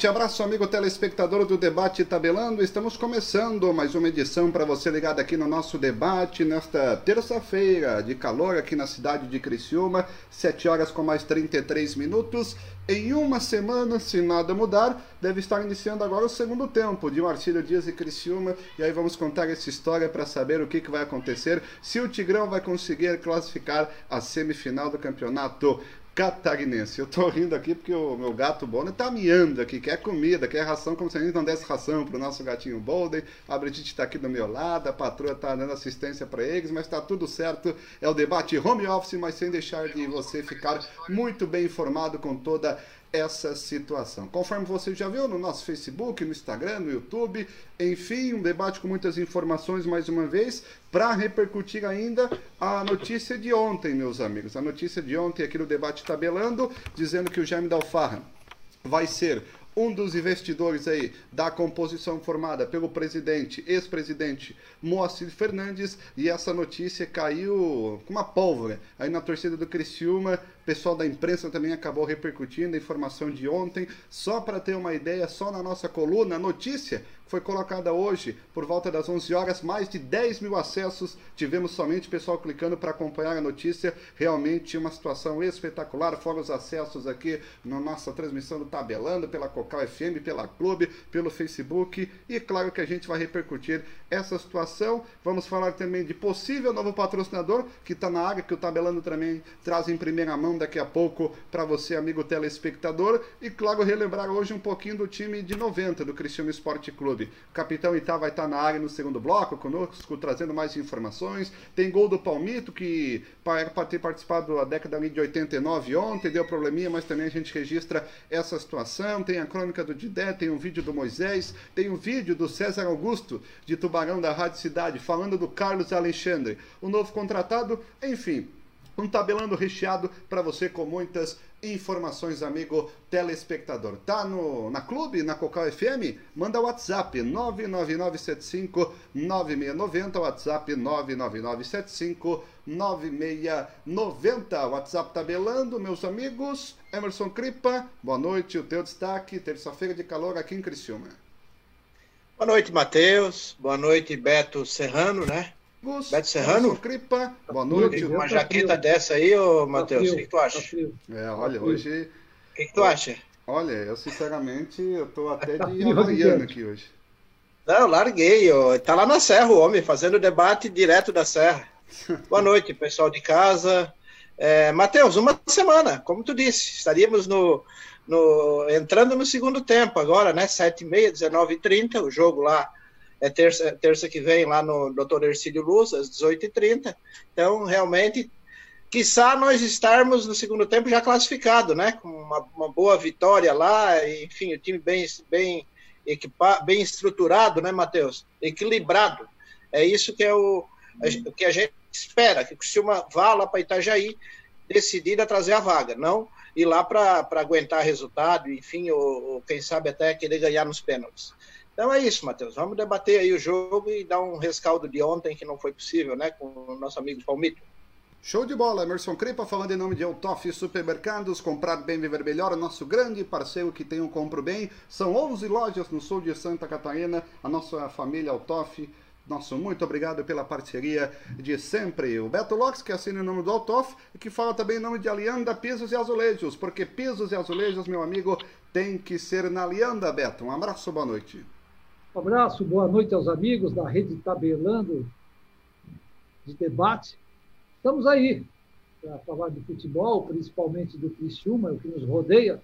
Forte abraço, amigo telespectador do Debate Tabelando. Estamos começando mais uma edição para você ligado aqui no nosso debate nesta terça-feira de calor aqui na cidade de Criciúma, 7 horas com mais 33 minutos. Em uma semana, se nada mudar, deve estar iniciando agora o segundo tempo de Marcílio Dias e Criciúma. E aí vamos contar essa história para saber o que, que vai acontecer, se o Tigrão vai conseguir classificar a semifinal do campeonato catarinense. Eu tô rindo aqui porque o meu gato Bonner tá miando aqui, quer comida, quer ração, como se a gente não desse ração pro nosso gatinho Bolden. A Brigitte tá aqui do meu lado, a patroa tá dando assistência para eles, mas tá tudo certo. É o debate home office, mas sem deixar de você ficar muito bem informado com toda essa situação. Conforme você já viu no nosso Facebook, no Instagram, no YouTube, enfim, um debate com muitas informações mais uma vez, para repercutir ainda a notícia de ontem, meus amigos. A notícia de ontem aqui no debate tabelando, dizendo que o Jaime Dalfarra vai ser um dos investidores aí da composição formada pelo presidente, ex-presidente Moacir Fernandes, e essa notícia caiu com uma pólvora aí na torcida do Criciúma, pessoal da imprensa também acabou repercutindo a informação de ontem, só para ter uma ideia, só na nossa coluna, notícia foi colocada hoje por volta das 11 horas, mais de 10 mil acessos. Tivemos somente pessoal clicando para acompanhar a notícia. Realmente uma situação espetacular. Fora os acessos aqui na nossa transmissão do Tabelando, pela Cocal FM, pela Clube, pelo Facebook. E claro que a gente vai repercutir essa situação. Vamos falar também de possível novo patrocinador que está na área, que o Tabelando também traz em primeira mão daqui a pouco para você, amigo telespectador. E claro, relembrar hoje um pouquinho do time de 90 do Cristiano Esporte Clube. O capitão Itá vai estar na área no segundo bloco conosco, trazendo mais informações. Tem gol do Palmito, que para ter participado da década de 89 ontem, deu probleminha, mas também a gente registra essa situação. Tem a crônica do Didé, tem um vídeo do Moisés, tem um vídeo do César Augusto, de Tubarão da Rádio Cidade, falando do Carlos Alexandre, o novo contratado. Enfim, um tabelando recheado para você com muitas informações, amigo telespectador. Tá no, na clube, na Cocal FM? Manda o WhatsApp 99975 9690, WhatsApp 99975 9690. WhatsApp tabelando, meus amigos. Emerson Cripa, boa noite, o teu destaque, terça-feira de calor aqui em Criciúma. Boa noite, Matheus. Boa noite, Beto Serrano, né? Gus, Beto Serrano? Cripa, boa noite. Uma jaqueta dessa aí, ô Matheus, o que, que, tu acha? É, olha, hoje. O que, que, tu acha? Olha, eu sinceramente, eu tô até de Havaiana aqui hoje. Não, larguei, ó. tá lá na Serra o homem, fazendo debate direto da Serra. Boa noite, pessoal de casa. É, Matheus, uma semana, como tu disse, estaríamos no, no, entrando no segundo tempo agora, né? 7h30, 19h30, o jogo lá é terça, terça que vem lá no Dr. Ercílio Luz, às 18h30. Então, realmente, quiçá nós estarmos no segundo tempo já classificado, né? Com uma, uma boa vitória lá, enfim, o time bem, bem equipado, bem estruturado, né, Matheus? Equilibrado. É isso que é o, o que a gente espera, que o Criciúma vá lá para Itajaí decidida a trazer a vaga, não ir lá para aguentar resultado, enfim, ou, ou quem sabe até querer ganhar nos pênaltis. Então é isso, Matheus. Vamos debater aí o jogo e dar um rescaldo de ontem que não foi possível, né, com o nosso amigo Palmito. Show de bola, Emerson Cripa, falando em nome de Autof Supermercados, comprar bem, viver melhor, nosso grande parceiro que tem um compro bem. São 11 lojas no sul de Santa Catarina, a nossa família Autof. Nosso muito obrigado pela parceria de sempre. O Beto Lopes, que assina em nome do Autof, e que fala também em nome de Alianda Pisos e Azulejos, porque pisos e azulejos, meu amigo, tem que ser na Alianda, Beto. Um abraço, boa noite. Um abraço, boa noite aos amigos da Rede Tabelando de Debate. Estamos aí para falar de futebol, principalmente do Criciúma, o que nos rodeia.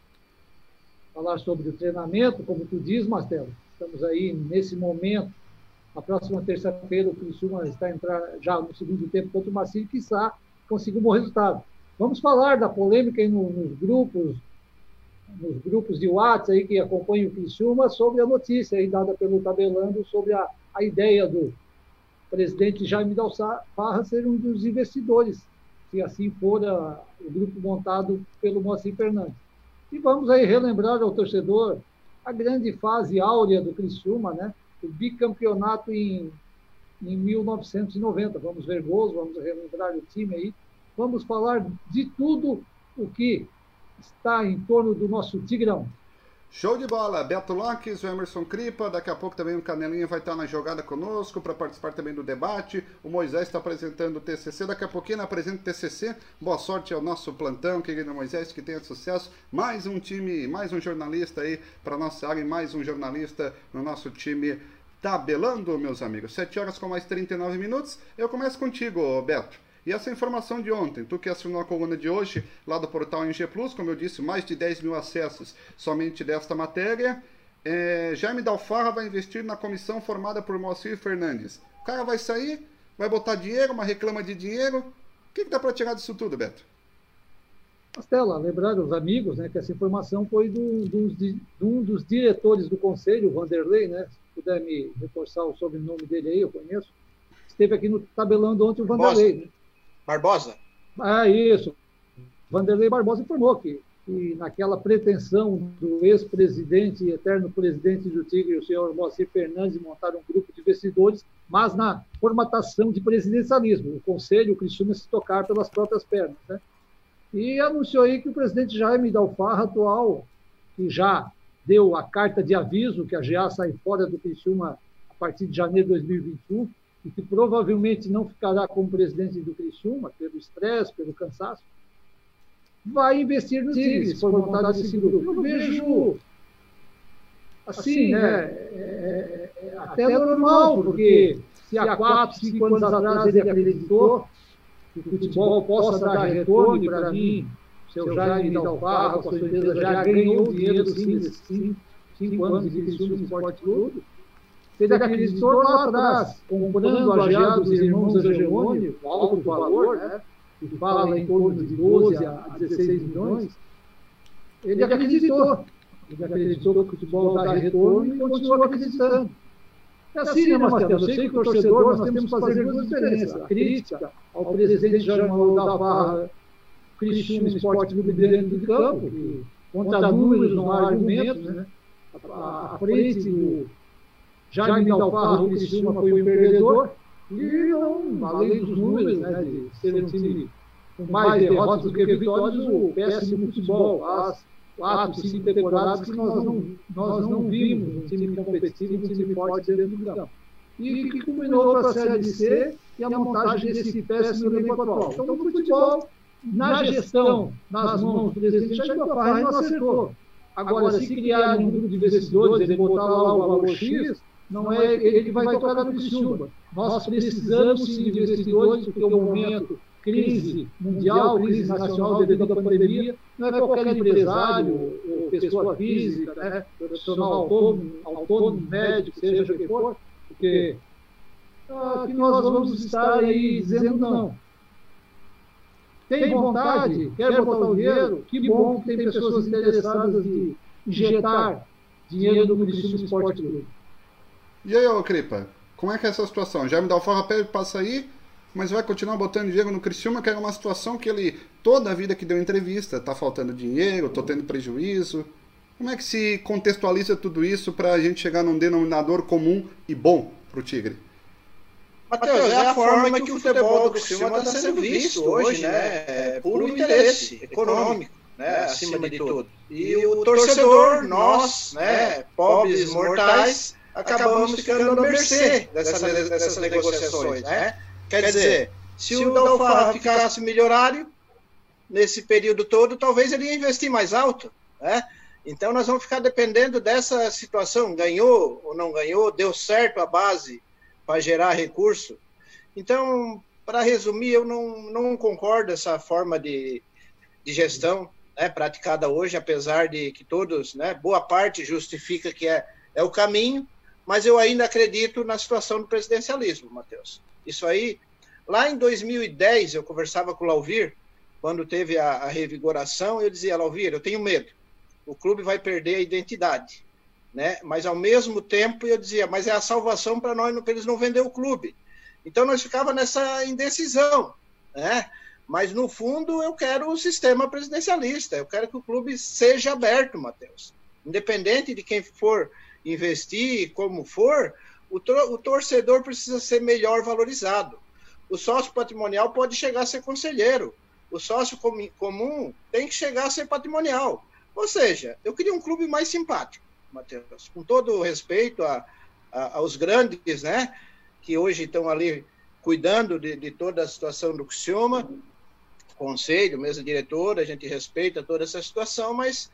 Falar sobre o treinamento, como tu diz, Marcelo. Estamos aí nesse momento. A próxima terça-feira o Criciúma está entrando já no segundo tempo contra o Marcinho, quiçá consiga um bom resultado. Vamos falar da polêmica nos grupos nos grupos de WhatsApp aí que acompanham o Criciúma sobre a notícia aí dada pelo Tabelando sobre a, a ideia do presidente Jaime Dalfarra ser um dos investidores, se assim for a, o grupo montado pelo Moacir Fernandes. E vamos aí relembrar ao torcedor a grande fase áurea do Criciúma, né? O bicampeonato em, em 1990. Vamos ver gols, vamos relembrar o time aí. Vamos falar de tudo o que está em torno do nosso Tigrão. Show de bola, Beto Locks, o Emerson Cripa, daqui a pouco também o Canelinha vai estar na jogada conosco para participar também do debate. O Moisés está apresentando o TCC, daqui a pouquinho apresenta o TCC. Boa sorte ao nosso plantão, querido Moisés, que tenha sucesso. Mais um time, mais um jornalista aí para nossa área, mais um jornalista no nosso time tabelando, meus amigos. 7 horas com mais 39 minutos. Eu começo contigo, Beto. E essa informação de ontem, tu que assinou a coluna de hoje lá do portal NG Plus, como eu disse, mais de 10 mil acessos somente desta matéria. É, Jaime Dalfarra vai investir na comissão formada por Moacir Fernandes. O cara vai sair, vai botar dinheiro, uma reclama de dinheiro. O que, que dá para tirar disso tudo, Beto? Castela, lembrar os amigos né, que essa informação foi do, do, de, um dos diretores do conselho, Vanderlei, né? Se puder me reforçar o sobrenome dele aí, eu conheço. Esteve aqui no tabelando ontem o Vanderlei. Né? Barbosa? Ah, isso. Vanderlei Barbosa informou que, que naquela pretensão do ex-presidente e eterno presidente do Tigre, o senhor Moacir Fernandes, montar um grupo de investidores, mas na formatação de presidencialismo. O Conselho, Cristiano se tocar pelas próprias pernas. Né? E anunciou aí que o presidente Jaime Dalfarra, atual, que já deu a carta de aviso que a GA sai fora do Criciúma a partir de janeiro de 2021, e que provavelmente não ficará como presidente do Criciúma, pelo estresse, pelo cansaço, vai investir no Tigres, por vontade desse grupo. Eu vejo, assim, né, é, é, é até normal, porque se há quatro, cinco anos atrás ele acreditou que o futebol possa dar retorno, e para mim, o seu Jaime Dalfarra, com certeza, já ganhou dinheiro, sim, nesses cinco, cinco anos de Criciúma Esporte Clube, ele acreditou lá atrás, comprando a GA dos irmãos Angeloni, alto valor, né, que fala em torno de 12 a 16 milhões, ele acreditou. Ele acreditou que o futebol dá retorno e continuou acreditando. É assim, né, Marcelo? Eu sei que torcedor, nós temos que fazer duas diferenças. A crítica ao presidente Jamal da Barra, Cristiano Esporte Clube dentro de campo, que contra números não há argumentos, né? A frente do Jaime Dalfarra, o Criciúma foi um perdedor, e além dos números, né, de ser um time com mais derrotas do que vitórias, o péssimo futebol, as quatro, cinco temporadas que nós não, nós não vimos um time competitivo, um time forte dentro do campo. E que culminou para a Série C e a montagem desse péssimo elenco atual. Então, o futebol, na gestão, nas mãos do presidente Jair Dalfarra, não acertou. Agora, se criar um grupo de investidores, ele botar lá o valor X, não é ele vai tocar no Criciúma. Nós precisamos sim de investidores, porque o momento, crise mundial, crise nacional devido à pandemia, não é qualquer empresário ou pessoa física, né, profissional autônomo, autônomo, médico, seja o que for, porque ah, que nós vamos estar aí dizendo não. Tem vontade, quer botar o dinheiro, que bom que tem pessoas interessadas em injetar dinheiro no Criciúma Esporte Clube. E aí, ô Cripa, como é que é essa situação? Já me dá o Forra pede para sair, mas vai continuar botando dinheiro no Criciúma, que era uma situação que ele, toda a vida que deu entrevista, tá faltando dinheiro, tô tendo prejuízo. Como é que se contextualiza tudo isso para a gente chegar num denominador comum e bom para o Tigre? Matheus, é a forma que o futebol do Criciúma está sendo visto hoje, né? É puro interesse econômico, né? Acima de tudo. E o torcedor, nós, né? Pobres mortais, acabamos ficando à mercê dessa, dessas negociações. Né? Quer dizer, se o Dalfarra ficasse milionário nesse período todo, talvez ele ia investir mais alto. Né? Então nós vamos ficar dependendo dessa situação. Ganhou ou não ganhou, deu certo a base para gerar recurso. Então, para resumir, eu não, não concordo essa forma de, de gestão né, praticada hoje, apesar de que todos, né, boa parte justifica que é, é o caminho, mas eu ainda acredito na situação do presidencialismo, Matheus. Isso aí, lá em 2010, eu conversava com o Lauvir, quando teve a, a revigoração, eu dizia, Lauvir, eu tenho medo, o clube vai perder a identidade, né? Mas ao mesmo tempo eu dizia, mas é a salvação para nós, para eles não vender o clube. Então nós ficava nessa indecisão, né? Mas no fundo eu quero o sistema presidencialista, eu quero que o clube seja aberto, Matheus. Independente de quem for investir, como for, o, o torcedor precisa ser melhor valorizado. O sócio patrimonial pode chegar a ser conselheiro. O sócio com comum tem que chegar a ser patrimonial. Ou seja, eu queria um clube mais simpático, Matheus, com todo o respeito a, a, aos grandes, né, que hoje estão ali cuidando de, de toda a situação do Criciúma, conselho, mesa diretora, a gente respeita toda essa situação, mas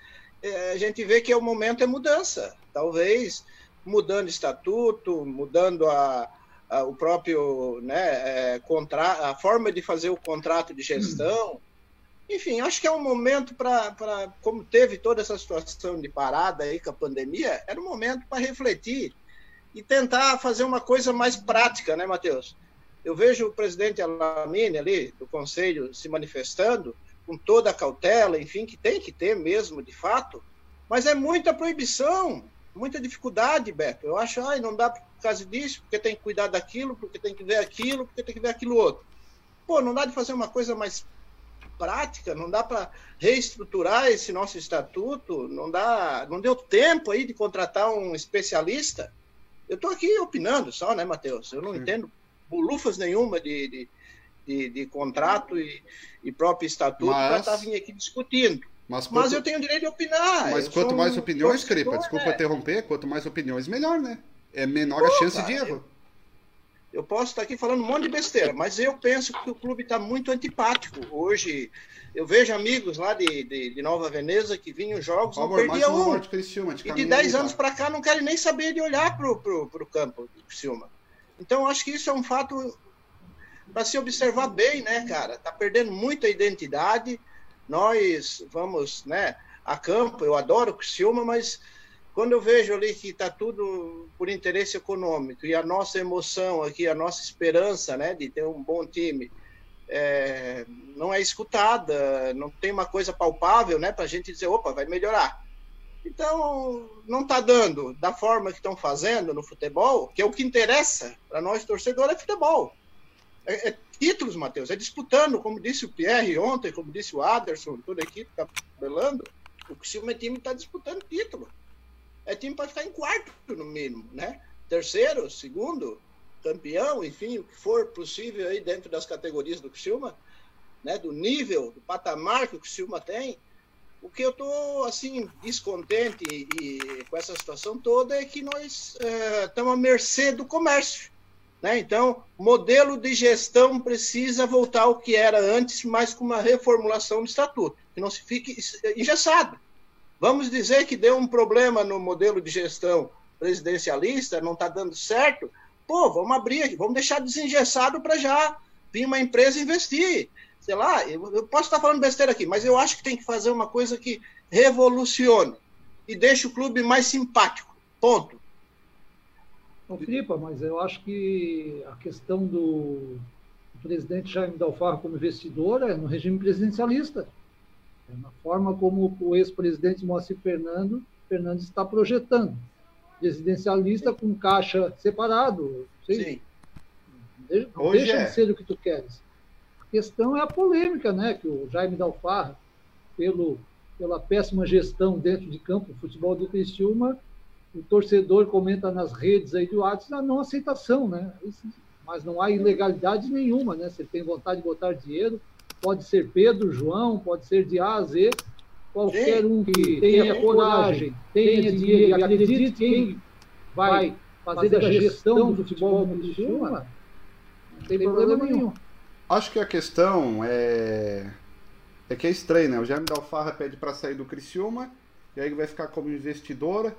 a gente vê que o momento é mudança. Talvez mudando estatuto, mudando a, a o próprio né, é, contra, a forma de fazer o contrato de gestão. Enfim, acho que é um momento para, como teve toda essa situação de parada aí com a pandemia, era um momento para refletir e tentar fazer uma coisa mais prática, né, Matheus? Eu vejo o presidente Alamine ali, do conselho, se manifestando com toda a cautela, enfim, que tem que ter mesmo, de fato, mas é muita proibição, muita dificuldade, Beto. Eu acho, ai, não dá por causa disso, porque tem que cuidar daquilo, porque tem que ver aquilo, porque tem que ver aquilo outro. Pô, não dá de fazer uma coisa mais prática, não dá para reestruturar esse nosso estatuto, não dá, não deu tempo aí de contratar um especialista. Eu estou aqui opinando só, né, Matheus? Eu não Sim. entendo bolufas nenhuma de, de, de, de contrato e, e, próprio estatuto para estar tá vindo aqui discutindo. Mas, quanto, mas, eu tenho o direito de opinar. Mas quanto mais opiniões, Cripa, desculpa né? interromper, quanto mais opiniões, melhor, né? É menor Pô, a chance cara, de erro. Eu, eu, posso estar aqui falando um monte de besteira, mas eu penso que o clube está muito antipático. Hoje, eu vejo amigos lá de, de, de Nova Veneza que vinham jogos, não perdia um. De e de 10 anos para cá não querem nem saber de olhar para o campo de Criciúma. Então, acho que isso é um fato para se observar bem, né, cara? Tá perdendo muita identidade. Nós vamos, né, a campo. Eu adoro o Criciúma, mas quando eu vejo ali que está tudo por interesse econômico e a nossa emoção aqui, a nossa esperança, né, de ter um bom time, é, não é escutada, não tem uma coisa palpável, né, para a gente dizer, opa, vai melhorar. Então, não está dando da forma que estão fazendo no futebol, que é o que interessa para nós torcedores, é futebol. É, é títulos, Matheus, é disputando, como disse o Pierre ontem, como disse o Aderson, toda a equipe está tabelando, o Criciúma é time está disputando título. É time para ficar em quarto, no mínimo, né? Terceiro, segundo, campeão, enfim, o que for possível aí dentro das categorias do Criciúma, né? Do nível, do patamar que o Criciúma tem, o que eu estou assim descontente e, e, com essa situação toda é que nós estamos é, à mercê do comércio. Né? Então, modelo de gestão precisa voltar ao que era antes, mas com uma reformulação do estatuto, que não se fique engessado. Vamos dizer que deu um problema no modelo de gestão presidencialista, não está dando certo. Pô, vamos abrir, vamos deixar desengessado para já vir uma empresa investir sei lá, eu, eu posso estar falando besteira aqui, mas eu acho que tem que fazer uma coisa que revolucione e deixe o clube mais simpático. Ponto. Não, Filipa, mas eu acho que a questão do, presidente Jaime Dalfarro como investidor é no regime presidencialista. É na forma como o ex-presidente Moacir Fernando, Fernandes está projetando. Presidencialista com caixa separado. Sim. Não deixa é. de ser o que tu queres questão é a polêmica, né? Que o Jaime Dalfarra, pelo, pela péssima gestão dentro de campo do futebol do Criciúma, o torcedor comenta nas redes aí do WhatsApp a não aceitação, né? Mas não há ilegalidade nenhuma, né? Você tem vontade de botar dinheiro, pode ser Pedro, João, pode ser de A a Z, qualquer um que tenha coragem, tenha dinheiro e acredite quem vai fazer a gestão do futebol do Criciúma, não tem problema nenhum. Acho que a questão é. É que é estranho, né? O Jaime Dalfarra pede para sair do Criciúma, e aí vai ficar como investidora.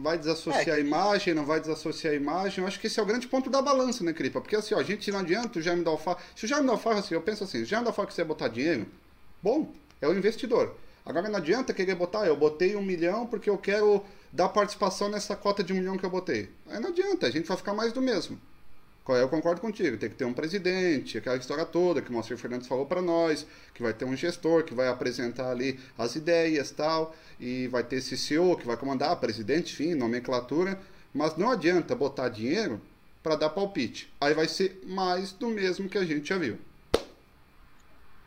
Vai desassociar é, a imagem, não vai desassociar a imagem. Eu acho que esse é o grande ponto da balança, né, Cripa? Porque assim, ó, a gente não adianta o Jaime Dalfarra. Se o Jaime Dalfarra, assim, eu penso assim, se o Jaime Dalfarra quiser botar dinheiro, bom, é o investidor. Agora não adianta querer botar, eu botei um milhão porque eu quero dar participação nessa cota de um milhão que eu botei. Aí não adianta, a gente vai ficar mais do mesmo. Eu concordo contigo, tem que ter um presidente, aquela história toda que o Moacir Fernandes falou para nós, que vai ter um gestor que vai apresentar ali as ideias tal, e vai ter esse CEO que vai comandar, presidente, enfim, nomenclatura, mas não adianta botar dinheiro para dar palpite. Aí vai ser mais do mesmo que a gente já viu.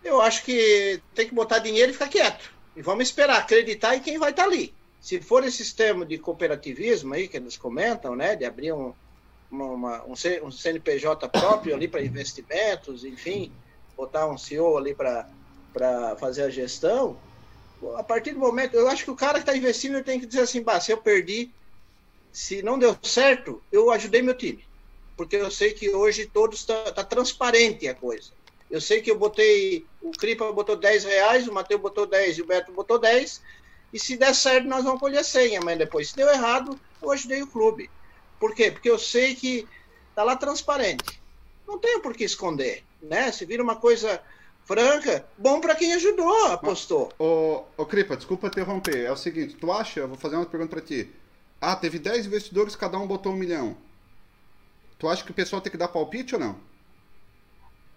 Eu acho que tem que botar dinheiro e ficar quieto. E vamos esperar, acreditar em quem vai estar tá ali. Se for esse sistema de cooperativismo aí que eles comentam, né, de abrir um, uma, um, um CNPJ próprio ali para investimentos, enfim, botar um CEO ali para fazer a gestão, a partir do momento, eu acho que o cara que está investindo tem que dizer assim, bah, se eu perdi, se não deu certo, eu ajudei meu time. Porque eu sei que hoje todos está tá transparente a coisa. Eu sei que eu botei, o Cripa botou 10 reais, o Matheus botou 10 e o Beto botou 10, e se der certo, nós vamos colher 100, mas depois, se deu errado, eu ajudei o clube. Por quê? Porque eu sei que está lá transparente. Não tenho por que esconder, né? Se vira uma coisa franca, bom para quem ajudou, apostou. Ô, ô Cripa, desculpa interromper. É o seguinte, tu acha, eu vou fazer uma pergunta para ti. Ah, teve 10 investidores, cada um botou um milhão. Tu acha que o pessoal tem que dar palpite ou não?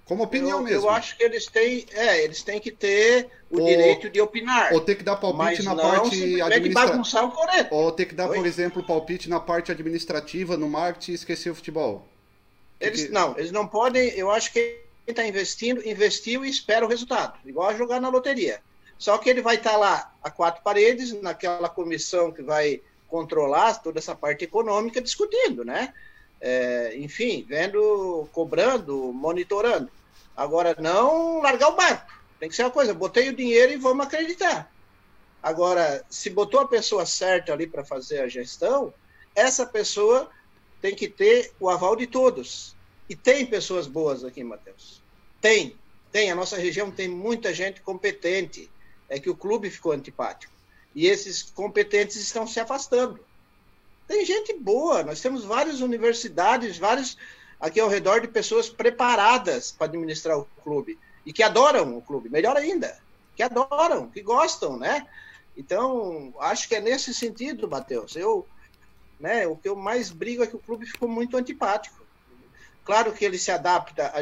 Como opinião eu, mesmo. Eu acho que eles têm, é, eles têm que ter o ou, direito de opinar. Ou ter que dar palpite na parte administrativa. Ou ter que dar, Oi? por exemplo, palpite na parte administrativa, no marketing e esquecer o futebol. Eles Porque... não, eles não podem. Eu acho que quem está investindo, investiu e espera o resultado, igual a jogar na loteria. Só que ele vai estar tá lá a quatro paredes, naquela comissão que vai controlar toda essa parte econômica, discutindo, né? É, enfim, vendo, cobrando, monitorando. Agora, não largar o barco. Tem que ser uma coisa, botei o dinheiro e vamos acreditar. Agora, se botou a pessoa certa ali para fazer a gestão, essa pessoa tem que ter o aval de todos. E tem pessoas boas aqui, Matheus. Tem, tem. A nossa região tem muita gente competente. É que o clube ficou antipático. E esses competentes estão se afastando. Tem gente boa, nós temos várias universidades, vários aqui ao redor de pessoas preparadas para administrar o clube e que adoram o clube, melhor ainda, que adoram, que gostam, né? Então, acho que é nesse sentido, Matheus. Eu, né, o que eu mais brigo é que o clube ficou muito antipático. Claro que ele se adapta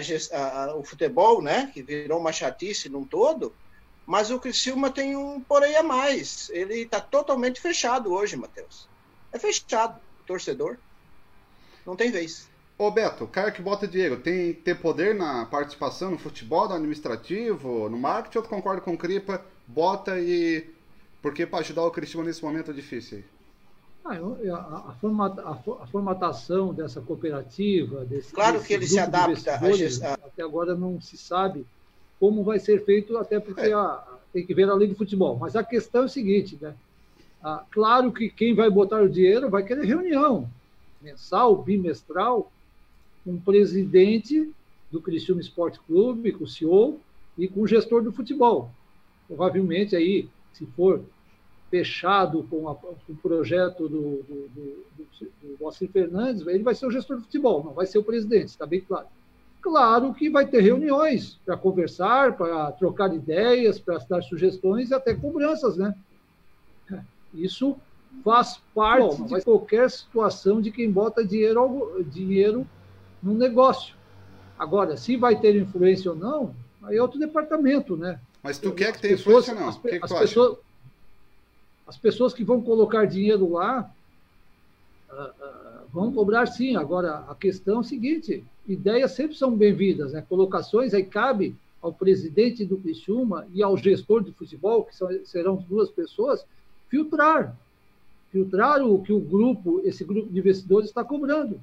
ao futebol, né, que virou uma chatice num todo, mas o Criciúma tem um porém a mais. Ele está totalmente fechado hoje, Matheus é fechado. Torcedor não tem vez. Ô Beto, o cara que bota dinheiro tem ter poder na participação no futebol, no administrativo, no marketing, ou tu concorda com o Cripa, bota e. Porque para ajudar o Cristiano nesse momento difícil aí? Ah, a, a, formata, a, formatação dessa cooperativa, desse, claro desse que ele se adapta a... até agora não se sabe como vai ser feito, até porque é. a, tem que ver a lei do futebol. Mas a questão é o seguinte, né? Ah, claro que quem vai botar o dinheiro vai querer reunião mensal, bimestral, com o presidente do Criciúma Esporte Clube, com o CEO e com o gestor do futebol. Provavelmente aí, se for fechado com, a, com o projeto do, do, do, do Fernandes, ele vai ser o gestor do futebol, não vai ser o presidente, está bem claro. Claro que vai ter reuniões para conversar, para trocar ideias, para dar sugestões e até cobranças, né? Isso faz parte Bom, de qualquer situação de quem bota dinheiro, dinheiro no negócio. Agora, se vai ter influência ou não, aí é outro departamento, né? Mas tu quer que tenha influência ou não? As, que as, pessoas, as pessoas que vão colocar dinheiro lá uh, uh, vão cobrar sim. Agora, a questão é a seguinte: ideias sempre são bem-vindas, né? Colocações aí cabe ao presidente do Criciúma e ao gestor de futebol, que são, serão duas pessoas, filtrar. Filtrar o que o grupo, esse grupo de investidores está cobrando.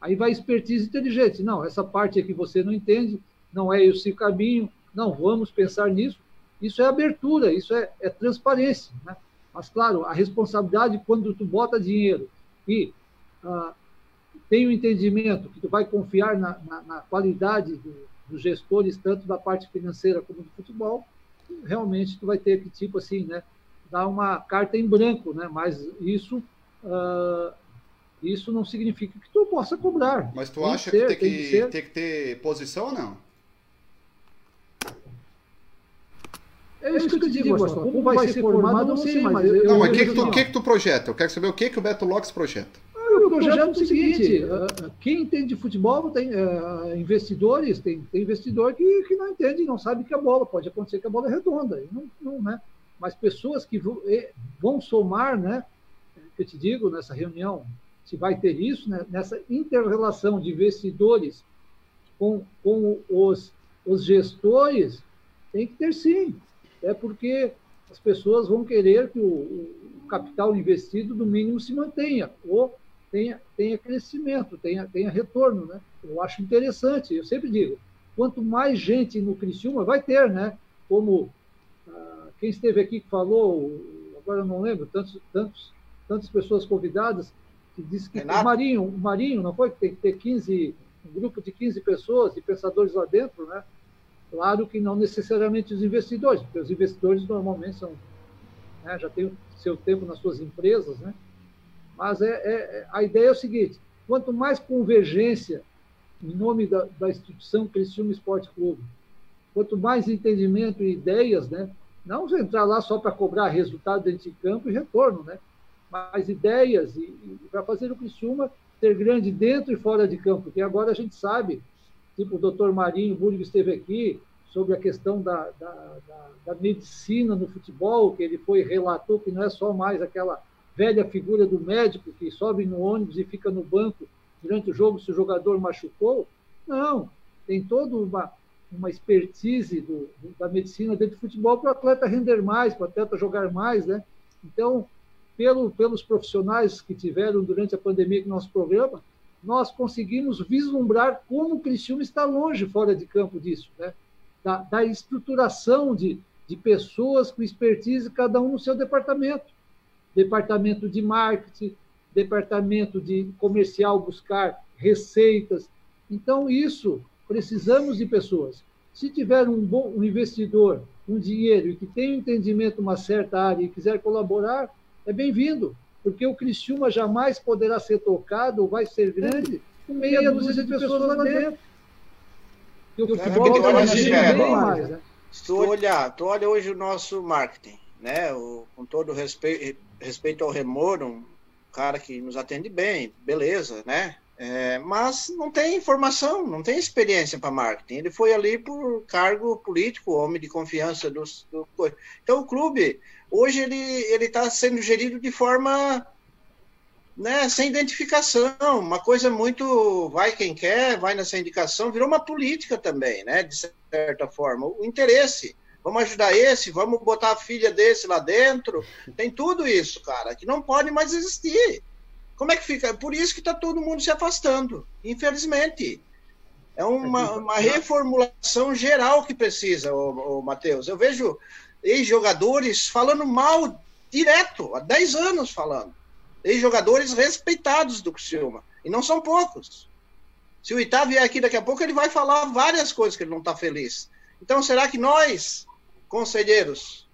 Aí vai expertise inteligente. Não, essa parte aqui você não entende, não é esse caminho, não, vamos pensar nisso. Isso é abertura, isso é, é transparência. Né? Mas, claro, a responsabilidade quando tu bota dinheiro e ah, tem o entendimento que tu vai confiar na, na, na qualidade do, dos gestores, tanto da parte financeira como do futebol, realmente tu vai ter que, tipo assim, né, dar uma carta em branco, né? Mas isso uh, isso não significa que tu possa cobrar. Mas tu tem acha que, ser, que, tem, que, que tem que ter posição ou não? É isso que eu te digo, Gastão. Como vai ser formado, não sei, mas... Eu, não, mas o que, que, tu, que, que tu projeta? Eu quero saber o que, que o Beto Locks projeta. Ah, o projeto é o seguinte, ah, quem entende de futebol tem uh, investidores, tem, tem investidor que, que não entende, não sabe que a bola, pode acontecer que a bola é redonda. Não, não, né? Mas pessoas que vão somar, né? Eu te digo nessa reunião, se vai ter isso, né, nessa interrelação de investidores com, com os, os gestores, tem que ter sim. É porque as pessoas vão querer que o, o capital investido, no mínimo, se mantenha, ou tenha, tenha crescimento, tenha, tenha retorno. Né? Eu acho interessante, eu sempre digo, quanto mais gente no Criciúma vai ter, né? como quem esteve aqui que falou, agora eu não lembro, tantos, tantos, tantas pessoas convidadas, que disse que Renato? o Marinho, o Marinho, não foi? Que tem que ter 15, um grupo de 15 pessoas e pensadores lá dentro, né? Claro que não necessariamente os investidores, porque os investidores normalmente são, né, já têm seu tempo nas suas empresas, né? Mas é, é, a ideia é o seguinte: quanto mais convergência em nome da, da instituição Criciúma Esporte Clube, quanto mais entendimento e ideias, né? Não entrar lá só para cobrar resultado dentro de campo e retorno, né? Mas ideias e, e para fazer o Criciúma ser grande dentro e fora de campo, porque agora a gente sabe tipo o doutor Marinho Burgo esteve aqui, sobre a questão da, da, da, da, medicina no futebol, que ele foi relatou que não é só mais aquela velha figura do médico que sobe no ônibus e fica no banco durante o jogo se o jogador machucou. Não, tem toda uma, uma expertise do, da medicina dentro do futebol para o atleta render mais, para o atleta jogar mais, né? Então, pelo, pelos profissionais que tiveram durante a pandemia que nosso programa, nós conseguimos vislumbrar como o Criciúma está longe fora de campo disso, né? da, da estruturação de, de pessoas com expertise, cada um no seu departamento. Departamento de marketing, departamento de comercial buscar receitas. Então, isso, precisamos de pessoas. Se tiver um, bom, um investidor, um dinheiro e que tem um entendimento uma certa área e quiser colaborar, é bem-vindo porque o Criciúma jamais poderá ser tocado ou vai ser grande com meia dúzia de pessoas lá dentro. o futebol é, é, mais, né? Tu olha, tu olha hoje o nosso marketing, né? O, com todo respeito, respeito ao Remor, um cara que nos atende bem, beleza, né? É, mas não tem informação, não tem experiência para marketing. Ele foi ali por cargo político, homem de confiança do, do então o clube hoje ele ele está sendo gerido de forma né, sem identificação, uma coisa muito vai quem quer, vai nessa indicação, virou uma política também, né, de certa forma, o interesse. Vamos ajudar esse, vamos botar a filha desse lá dentro. Tem tudo isso, cara, que não pode mais existir. Como é que fica? Por isso que está todo mundo se afastando, infelizmente. É uma, uma reformulação geral que precisa, o, o Matheus. Eu vejo ex-jogadores falando mal direto, há 10 anos falando. Ex-jogadores respeitados do Criciúma. E não são poucos. Se o Itá vier aqui daqui a pouco, ele vai falar várias coisas que ele não está feliz. Então, será que nós, conselheiros,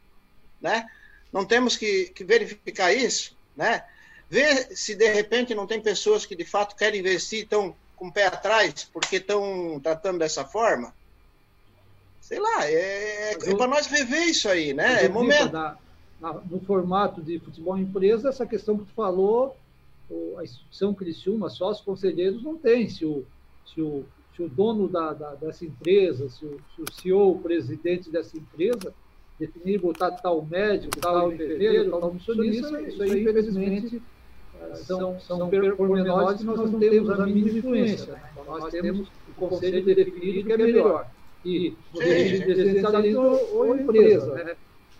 né, não temos que, que verificar isso? Né? Ver se de repente não tem pessoas que de fato querem investir e estão com o pé atrás porque estão tratando dessa forma? sei lá, é, é para nós rever isso aí, né? É momento. Na, na, no formato de futebol empresa, essa questão que tu falou, a instituição Criciúma, só os conselheiros não tem. Se o, se o, se o dono da, da, dessa empresa, se o, se o CEO, o presidente dessa empresa, definir botar tal médico, tal enfermeiro, tal nutricionista, isso aí, infelizmente, são, são pormenores que nós não temos a mínima influência. Né? Então, nós temos o conselho definido que é melhor e residencialismo ou empresa. Né?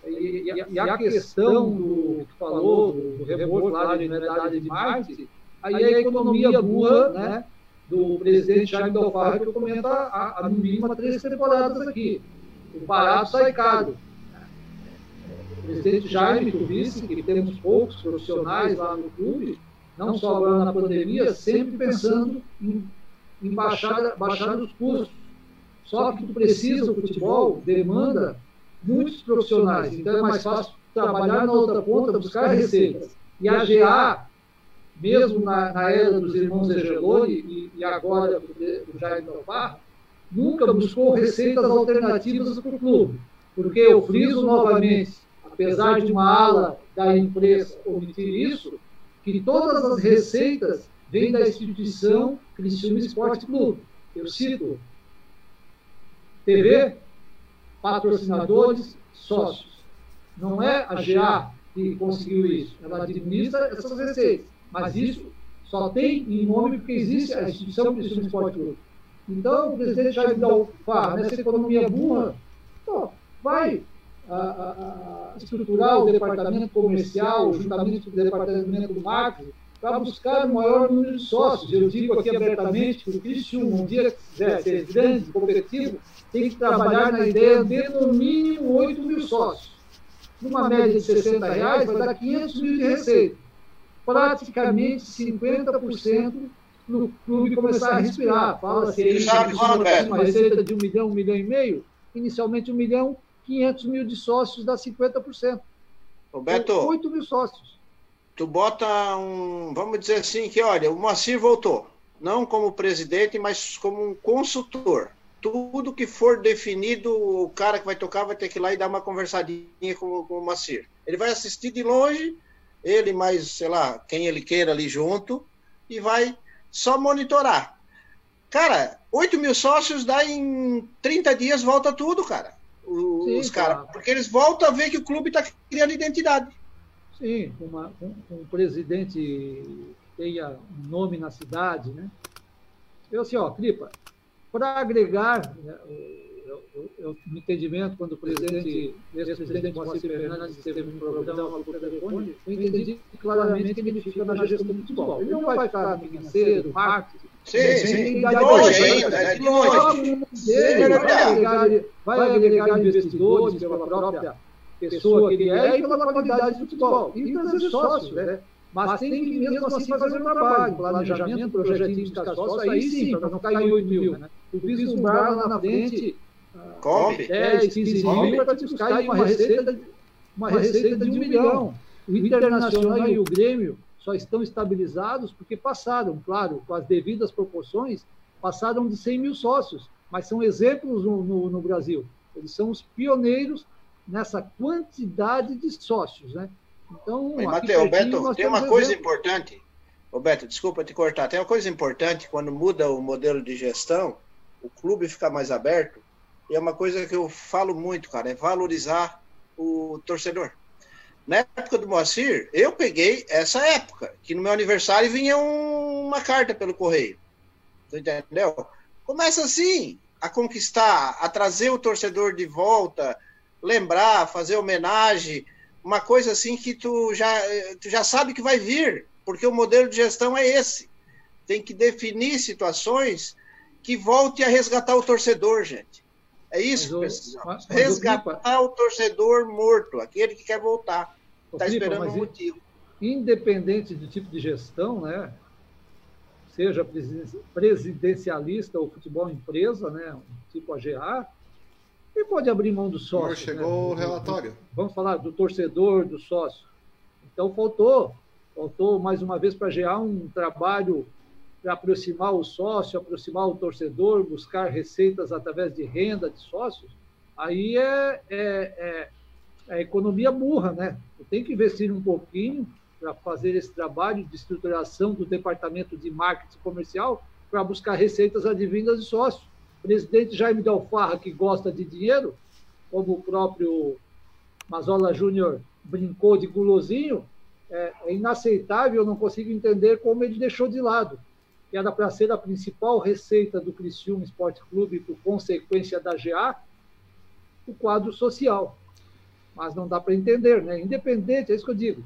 E, e, e, a questão do que falou, do, do lá de unidade de marketing, aí é a economia burra né, do presidente Jaime Dalfarra, que eu comento há, há no mínimo três temporadas aqui. O barato sai caro. Presidente Jaime, disse que temos poucos profissionais lá no clube, não só agora na pandemia, sempre pensando em, em baixar, baixar os custos só que tu precisa, o futebol demanda muitos profissionais, então é mais fácil trabalhar na outra ponta, buscar receitas. E a GA, mesmo na, na era dos irmãos Egeloni e, e agora do Jair Novar, nunca buscou receitas alternativas para o clube. Porque eu friso novamente, apesar de uma ala da empresa omitir isso, que todas as receitas vêm da instituição Cristiano Esporte Clube. Eu cito TV, patrocinadores, sócios. Não é a GA que conseguiu isso. Ela administra essas receitas. Mas isso só tem em nome porque existe a instituição Cristiano Esporte Clube. Então, o presidente Jair Dalfarra, nessa economia burra, pô, vai a, a, a estruturar o departamento comercial, juntamente com o departamento do marketing, para buscar o maior número de sócios. Eu digo aqui abertamente que o um dia quiser ser grande, competitivo, tem que trabalhar na ideia de no mínimo 8 mil sócios. numa média de 60 reais, vai dar 500 mil de receita. Praticamente 50% no clube começar a respirar. Fala-se aí uma receita de um milhão, um milhão e meio, inicialmente um milhão, 500 mil de sócios dá 50%. Roberto, 8 mil sócios. Tu bota um, vamos dizer assim, que olha, o Moacir voltou, não como presidente, mas como um consultor tudo que for definido, o cara que vai tocar vai ter que ir lá e dar uma conversadinha com, com o Macir. Ele vai assistir de longe, ele mais, sei lá, quem ele queira ali junto, e vai só monitorar. Cara, 8 mil sócios dá em 30 dias, volta tudo, cara. Os, Sim, caras. Claro. Porque eles voltam a ver que o clube está criando identidade. Sim, uma, um, um presidente tenha um nome na cidade, né? Eu assim, ó, Cripa, para agregar né, o, o, entendimento, quando o presidente, ex-presidente Moacir Fernandes teve um programa por telefone, eu entendi claramente que ele fica na gestão do futebol. Ele não vai ficar no financeiro, marketing, Sim, sim. De longe ainda, de longe. Vai agregar investidores pela própria pessoa que ele é e pela qualidade do futebol. E trazer sócios, né? Mas tem que mesmo assim fazer um trabalho, planejamento, projetinho de sócios, aí sim, para não cair em 8 mil. Né? Tu vislumbrar lá na frente Come. 10, 15 mil para te buscar uma receita, uma receita de um milhão. O Internacional e o Grêmio só estão estabilizados porque passaram, claro, com as devidas proporções, passaram de 100 mil sócios, mas são exemplos no, no, no Brasil. Eles são os pioneiros nessa quantidade de sócios, né? Então, Mateus, Roberto, tem uma coisa importante. Roberto, desculpa te cortar. Tem uma coisa importante quando muda o modelo de gestão, o clube fica mais aberto. E é uma coisa que eu falo muito, cara, é valorizar o torcedor. Na época do Moacir, eu peguei essa época, que no meu aniversário vinha um, uma carta pelo correio. Entendeu? Começa assim, a conquistar, a trazer o torcedor de volta, lembrar, fazer homenagem uma coisa assim que tu já, tu já sabe que vai vir, porque o modelo de gestão é esse. Tem que definir situações que volte a resgatar o torcedor, gente. É isso que precisamos. resgatar o torcedor morto, aquele que quer voltar. Está esperando um motivo. Independente do tipo de gestão, né? seja presidencialista ou futebol empresa, né? tipo AGA, ele pode abrir mão do sócio. Chegou né? o relatório. Vamos falar do torcedor, do sócio. Então faltou, faltou mais uma vez para gerar um trabalho aproximar o sócio, aproximar o torcedor, buscar receitas através de renda de sócios. Aí é, é, é, é economia burra, né? Tem que investir um pouquinho para fazer esse trabalho de estruturação do departamento de marketing comercial para buscar receitas advindas de sócios presidente Jaime de Alfarra, que gosta de dinheiro, como o próprio Mazola Júnior brincou de gulosinho, é, é, inaceitável, eu não consigo entender como ele deixou de lado, era para ser a principal receita do Criciúma Esporte Clube, por consequência da GA, o quadro social. Mas não dá para entender, né? Independente, é isso que eu digo.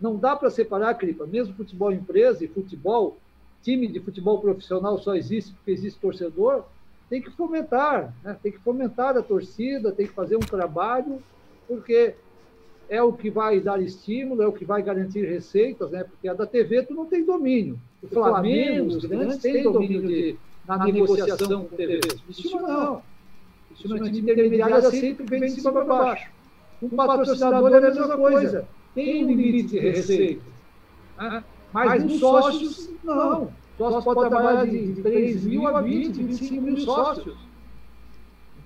Não dá para separar, Cripa, mesmo futebol empresa e futebol, time de futebol profissional só existe porque existe torcedor, tem que fomentar, né? tem que fomentar a torcida, tem que fazer um trabalho, porque é o que vai dar estímulo, é o que vai garantir receitas, né? Porque a da TV tu não tem domínio. O Flamengo, os grandes têm domínio de, na, negociação com TV. Isso não. Isso não é sempre vem de cima para baixo. Um patrocinador é a mesma coisa. Tem um limite de receita. Né? Mas nos sócios, não. Sócio pode trabalhar de, de 3 mil a 20, 25 mil sócios.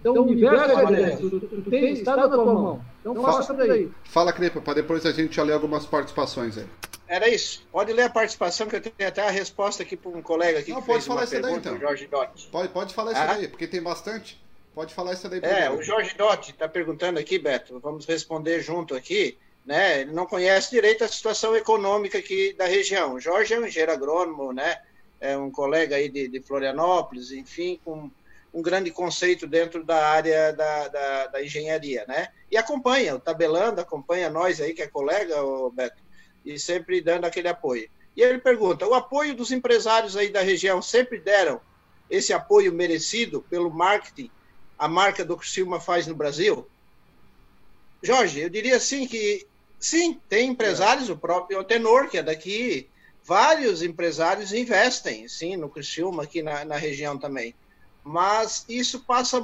Então, o universo é tu, tu tem, está na tua mão. Então, faça daí. Fala, Crepa, para depois a gente já ler algumas participações aí. Era isso. Pode ler a participação, que eu tenho até a resposta aqui para um colega aqui. Não, que pode fez falar isso daí, então. Jorge Dotti. Pode, pode falar isso ah? daí, porque tem bastante. Pode falar isso daí É, o Jorge Dotti está perguntando aqui, Beto. Vamos responder junto aqui. Né? Ele não conhece direito a situação econômica aqui da região. O Jorge é um engenheiro agrônomo, né? é um colega aí de, de Florianópolis, enfim, com um grande conceito dentro da área da, da, da, engenharia, né? E acompanha, o Tabelando acompanha nós aí, que é colega, o Beto, e sempre dando aquele apoio. E ele pergunta, o apoio dos empresários aí da região sempre deram esse apoio merecido pelo marketing a marca do Silma faz no Brasil? Jorge, eu diria assim que sim, tem empresários, é. o próprio Tenor, que é daqui, vários empresários investem, sim, no Criciúma, aqui na, na região também. Mas isso passa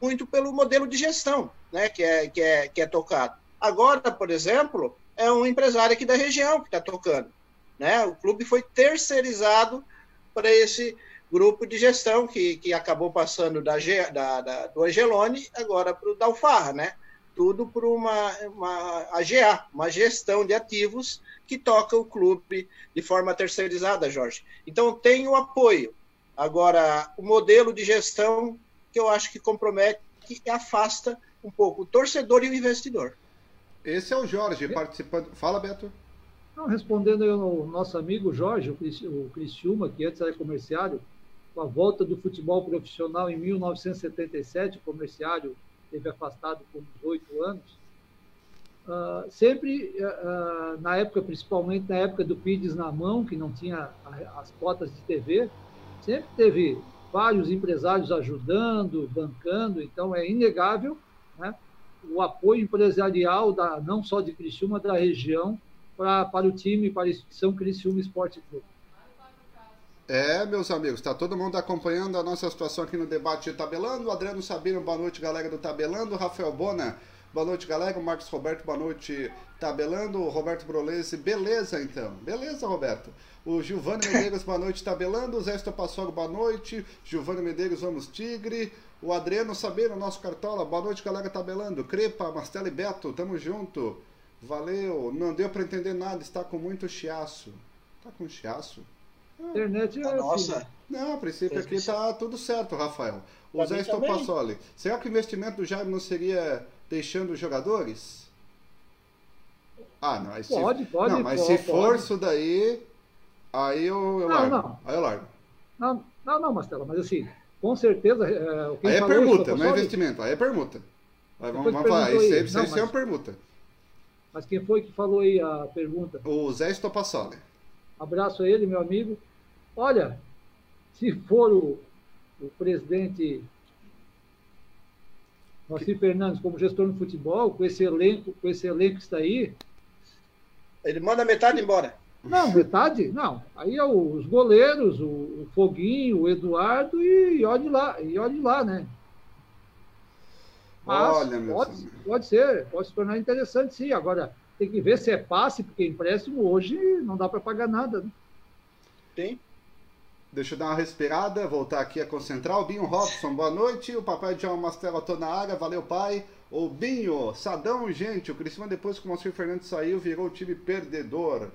muito pelo modelo de gestão, né, que é, que é, que é tocado. Agora, por exemplo, é um empresário aqui da região que está tocando. Né? O clube foi terceirizado para esse grupo de gestão que, que acabou passando da, da, da do Angelone agora para o Dalfarra, né? Tudo por uma, uma AGA, uma gestão de ativos que toca o clube de forma terceirizada, Jorge. Então tem o apoio. Agora, o modelo de gestão que eu acho que compromete e afasta um pouco o torcedor e o investidor. Esse é o Jorge participando. Fala, Beto. Não, respondendo ao nosso amigo Jorge, o Criciúma, que antes era comerciário, com a volta do futebol profissional em 1977, o comerciário teve afastado por uns oito anos. Uh, sempre, uh, na época, principalmente na época do PIDES na mão, que não tinha as cotas de TV, sempre teve vários empresários ajudando, bancando, então é inegável né, o apoio empresarial, da, não só de Criciúma, da região, pra, para o time, para a instituição Criciúma Esporte Clube. É, meus amigos, está todo mundo acompanhando a nossa situação aqui no debate de Tabelando. Adriano Sabino, boa noite, galera do Tabelando. Rafael Bona, boa noite, galera. O Marcos Roberto, boa noite, Tabelando. Roberto Brolese, beleza então. Beleza, Roberto. O Gilvani Medeiros, boa noite, Tabelando. O Zé Estopassoro, boa noite. Gilvani Medeiros, vamos Tigre. O Adriano Sabino, nosso cartola, boa noite, galera Tabelando. Crepa, Mastela e Beto, tamo junto. Valeu. Não deu para entender nada, está com muito chiaço. Tá com chiaço? Internet é. Nossa. Assim. Não, a princípio aqui tá tudo certo, Rafael. O Zé Estopassoli. Será que o investimento do Jaime não seria deixando os jogadores? Ah, não. Aí pode, se... pode. Não, mas pode, se for isso daí, aí eu, eu não, largo. Não. Aí eu largo. Não, não, não, Marcelo, mas assim, com certeza. É, aí é permuta, não é investimento, aí é permuta. Aí vamos, vamos falar, isso, aí, isso não, mas... é uma permuta. Mas quem foi que falou aí a pergunta? O Zé Estopassoli. Abraço a ele, meu amigo. Olha, se for o, o presidente Moacir Fernandes como gestor no futebol, com esse elenco, com esse elenco que está aí. Ele manda metade embora. Não, metade? Não. Aí é os goleiros, o, o Foguinho, o Eduardo e, e olhe lá, e olhe lá, né? Mas Olha, pode, pode ser, pode se tornar interessante, sim. Agora, tem que ver se é passe, porque empréstimo hoje não dá para pagar nada. Né? Tem. Deixa eu dar uma respirada, voltar aqui a concentrar. O Binho Robson, boa noite. O papai John Mastella tô na área, valeu pai. O Binho, Sadão, gente, o Cristiano depois que o Moacir Fernandes saiu, virou o time perdedor.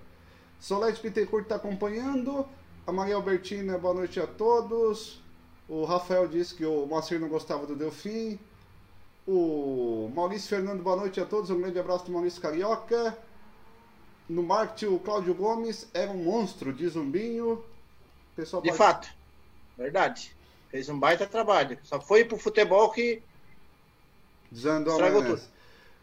Solete Bittencourt está acompanhando. A Maria Albertina, boa noite a todos. O Rafael disse que o Moacir não gostava do Delfim. O Maurício Fernando, boa noite a todos. Um grande abraço do Maurício Carioca. No marketing, o Cláudio Gomes era um monstro, diz um Binho. Pessoal De pode... fato, verdade. Fez um baita trabalho. Só foi pro futebol que Desandou estragou tudo.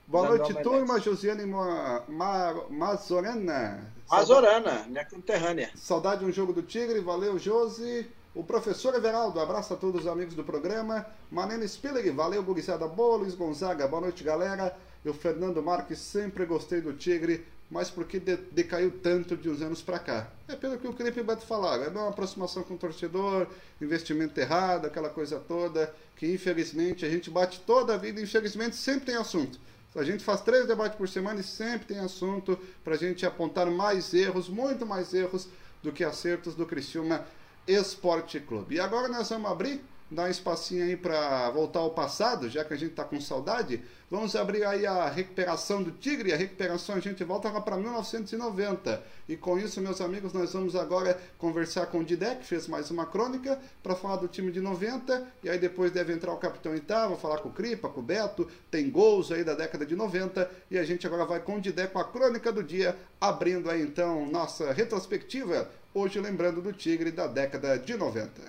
Boa Desandou noite, turma. Josiane Ma... Ma... Mazorana. Mazorana, minha conterrânea. Saudade de um jogo do Tigre. Valeu, Josi. O professor Everaldo, abraço a todos os amigos do programa. Manene Spiller, valeu, gurizada boa. Luiz Gonzaga, boa noite, galera. E o Fernando Marques, sempre gostei do Tigre, mas porque de, decaiu tanto de uns anos para cá? É pelo que o Clipe Beto falava, é uma aproximação com o torcedor, investimento errado, aquela coisa toda, que infelizmente a gente bate toda a vida, infelizmente sempre tem assunto. A gente faz três debates por semana e sempre tem assunto para a gente apontar mais erros, muito mais erros do que acertos do Criciúma Esporte Clube. E agora nós vamos abrir, dar um espacinho aí para voltar ao passado, já que a gente está com saudade. Vamos abrir aí a recuperação do Tigre. A recuperação a gente volta lá para 1990. E com isso, meus amigos, nós vamos agora conversar com o Didé, que fez mais uma crônica, para falar do time de 90. E aí depois deve entrar o Capitão Itá, falar com o Cripa, com o Beto. Tem gols aí da década de 90. E a gente agora vai com o Didé com a crônica do dia, abrindo aí então nossa retrospectiva hoje lembrando do Tigre da década de 90.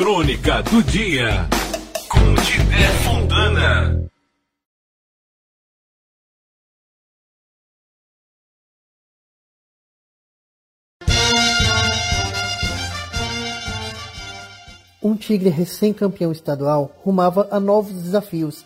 Crônica do Dia com Tibé Fontana. Um Tigre recém-campeão estadual rumava a novos desafios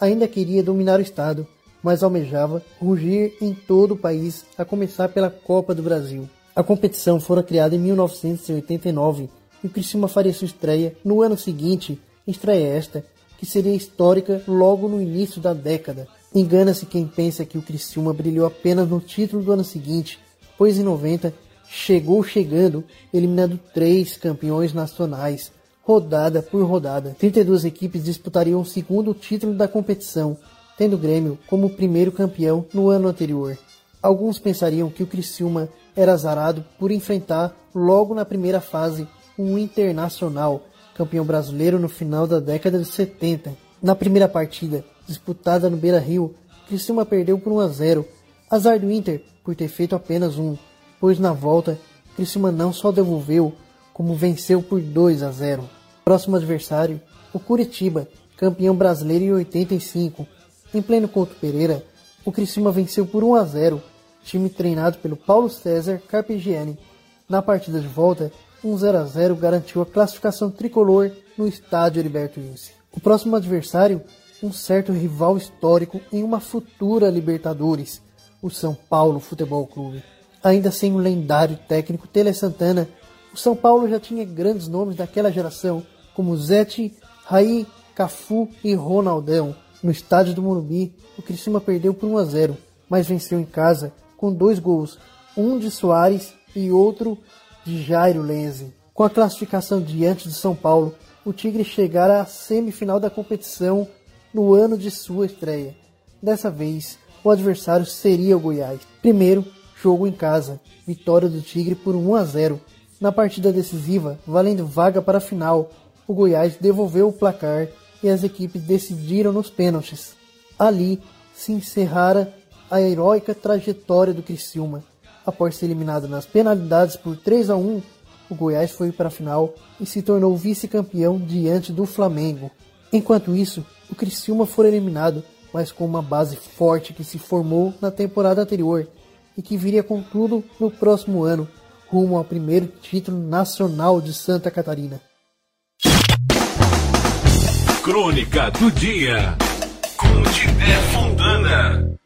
ainda queria dominar o estado, mas almejava rugir em todo o país, a começar pela Copa do Brasil. A competição fora criada em 1989 e o Criciúma faria sua estreia no ano seguinte, estreia esta que seria histórica logo no início da década. Engana-se quem pensa que o Criciúma brilhou apenas no título do ano seguinte, pois em 90 chegou chegando, eliminando três campeões nacionais, rodada por rodada. 32 equipes disputariam o segundo título da competição, tendo o Grêmio como primeiro campeão no ano anterior. Alguns pensariam que o Criciúma era azarado por enfrentar logo na primeira fase um Internacional, campeão brasileiro no final da década de 70. Na primeira partida, disputada no Beira-Rio, Criciúma perdeu por 1 a 0. Azar do Inter por ter feito apenas um, pois na volta Criciúma não só devolveu, como venceu por 2 a 0. Próximo adversário, o Curitiba, campeão brasileiro em 85. Em pleno Couto Pereira, o Criciúma venceu por 1 a 0, time treinado pelo Paulo César Carpegiani. Na partida de volta, um 0 a 0 garantiu a classificação tricolor no estádio Heriberto Wilson. O próximo adversário, um certo rival histórico em uma futura Libertadores, o São Paulo Futebol Clube. Ainda sem o lendário técnico Tele Santana, o São Paulo já tinha grandes nomes daquela geração, como Zete, Raí, Cafu e Ronaldão. No estádio do Morumbi, o Criciúma perdeu por 1 a 0, mas venceu em casa com dois gols, um de Soares e outro de Jairo Lenze. Com a classificação diante de São Paulo, o Tigre chegara à semifinal da competição no ano de sua estreia. Dessa vez, o adversário seria o Goiás. Primeiro, jogo em casa, vitória do Tigre por 1 a 0. Na partida decisiva, valendo vaga para a final, o Goiás devolveu o placar e as equipes decidiram nos pênaltis. Ali se encerrara a heróica trajetória do Criciúma. Após ser eliminado nas penalidades por 3 a 1, o Goiás foi para a final e se tornou vice-campeão diante do Flamengo. Enquanto isso, o Criciúma foi eliminado, mas com uma base forte que se formou na temporada anterior e que viria com tudo no próximo ano, rumo ao primeiro título nacional de Santa Catarina. Crônica do Dia com Tibé Fontana.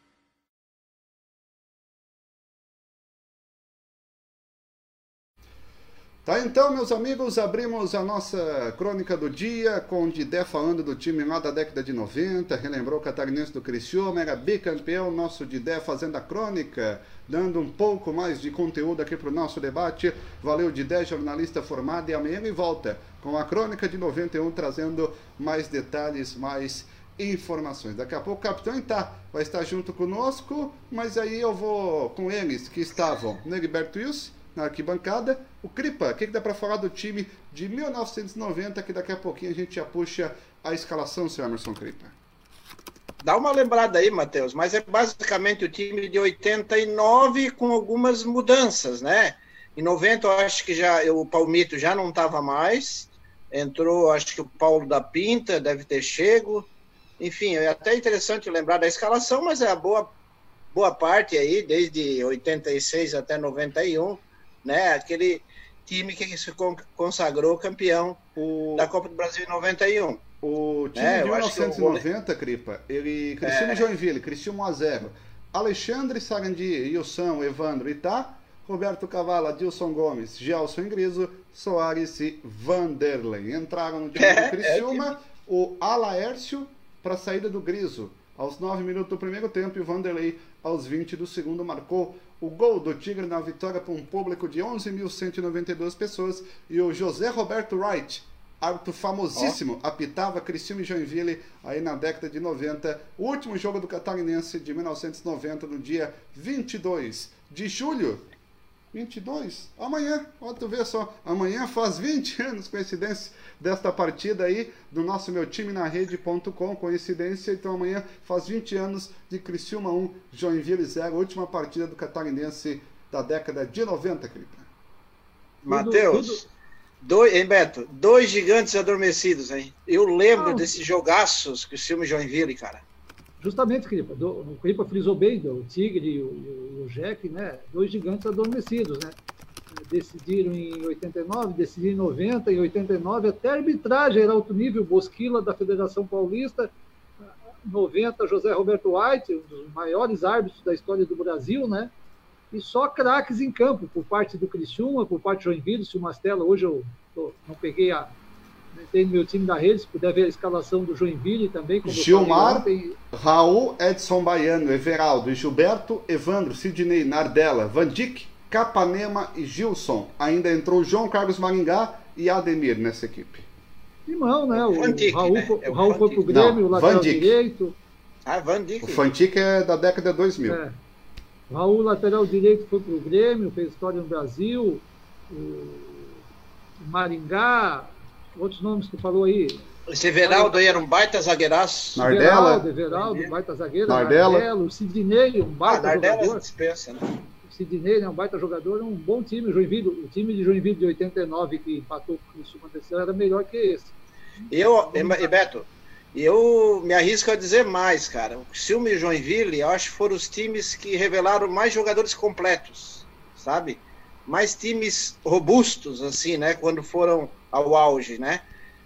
Tá, então, meus amigos, abrimos a nossa crônica do dia com o Didé falando do time lá da década de 90, relembrou o catarinense do Criciúma, era bicampeão, nosso Didé fazendo a crônica, dando um pouco mais de conteúdo aqui para o nosso debate. Valeu, Didé, jornalista formado, e amanhã ele volta com a crônica de 91, trazendo mais detalhes, mais informações. Daqui a pouco o capitão tá, vai estar junto conosco, mas aí eu vou com eles que estavam Negberto Wilson, na arquibancada. O Cripa, o que, que dá para falar do time de 1990, que daqui a pouquinho a gente já puxa a escalação, senhor Emerson Cripa? Dá uma lembrada aí, Matheus, mas é basicamente o time de 89 com algumas mudanças, né? Em 90 eu acho que já o Palmito já não estava mais, entrou acho que o Paulo da Pinta deve ter chego, enfim, é até interessante lembrar da escalação, mas é a boa boa parte aí, desde 86 até 91, né? Aquele time que se consagrou campeão o... da Copa do Brasil em 91. O time né? de 1990, o... Cripa, ele Cristiano é... Joinville, Cristiano 1 a 0. Alexandre Sarandi, Wilson, Evandro Itá, Roberto Cavallo, Adilson Gomes, Gelson Ingriso, Soares e Vanderlei. Entraram no time é, do Criciúma, é, o Alaércio para a saída do Griso. Aos 9 minutos do primeiro tempo, e Vanderlei, aos 20 do segundo, marcou o gol do Tigre na vitória para um público de 11.192 pessoas e o José Roberto Wright, árbitro famosíssimo, oh. apitava Criciúma e Joinville aí na década de 90, o último jogo do Catarinense de 1990 no dia 22 de julho 22? Amanhã, ó, tu vê só, amanhã faz 20 anos, coincidência, desta partida aí do nosso meu time na rede.com, coincidência, então amanhã faz 20 anos de Criciúma 1, Joinville 0, última partida do catarinense da década de 90, Cripa. Matheus, dois, hein, Beto? Dois gigantes adormecidos, hein? Eu lembro Não. desses jogaços Criciúma e Joinville, cara justamente, Cripa, o Cripa frisou bem, o Tigre e o, o, Jack, né, dois gigantes adormecidos, né, decidiram em 89, decidiram em 90, em 89, até arbitragem era alto nível, Bosquila da Federação Paulista, 90, José Roberto White, um dos maiores árbitros da história do Brasil, né? E só craques em campo, por parte do Criciúma, por parte do Joinville, se o Mastella, hoje eu tô, não peguei a, tem meu time da rede, se puder ver a escalação do Joinville também. Gilmar, Raul, Edson Baiano, Everaldo, Gilberto, Evandro, Sidney, Nardella, Van Dijk, Capanema e Gilson. Ainda entrou João Carlos Maringá e Ademir nessa equipe. Irmão, né? O, Raul, né? o Raul foi pro Grêmio, Não, o lateral direito. Ah, Van Dijk. O Fantic é da década de 2000. É. O Raul, lateral direito, foi pro Grêmio, fez história no Brasil. O Maringá, outros nomes que falou aí. Esse Everaldo aí era um baita zagueiraço. Nardella. Everaldo, baita zagueiro. Nardella. Nardella. O Sidney, um baita ah, Nardella jogador. dispensa, né? O Sidney é um baita jogador, é um bom time. O, Joinville, o time de Joinville de 89 que empatou com isso aconteceu era melhor que esse. Eu, e Beto, eu me arrisco a dizer mais, cara. O Silme e Joinville, eu acho que foram os times que revelaram mais jogadores completos, sabe? Mais times robustos, assim, né? Quando foram ao auge, né?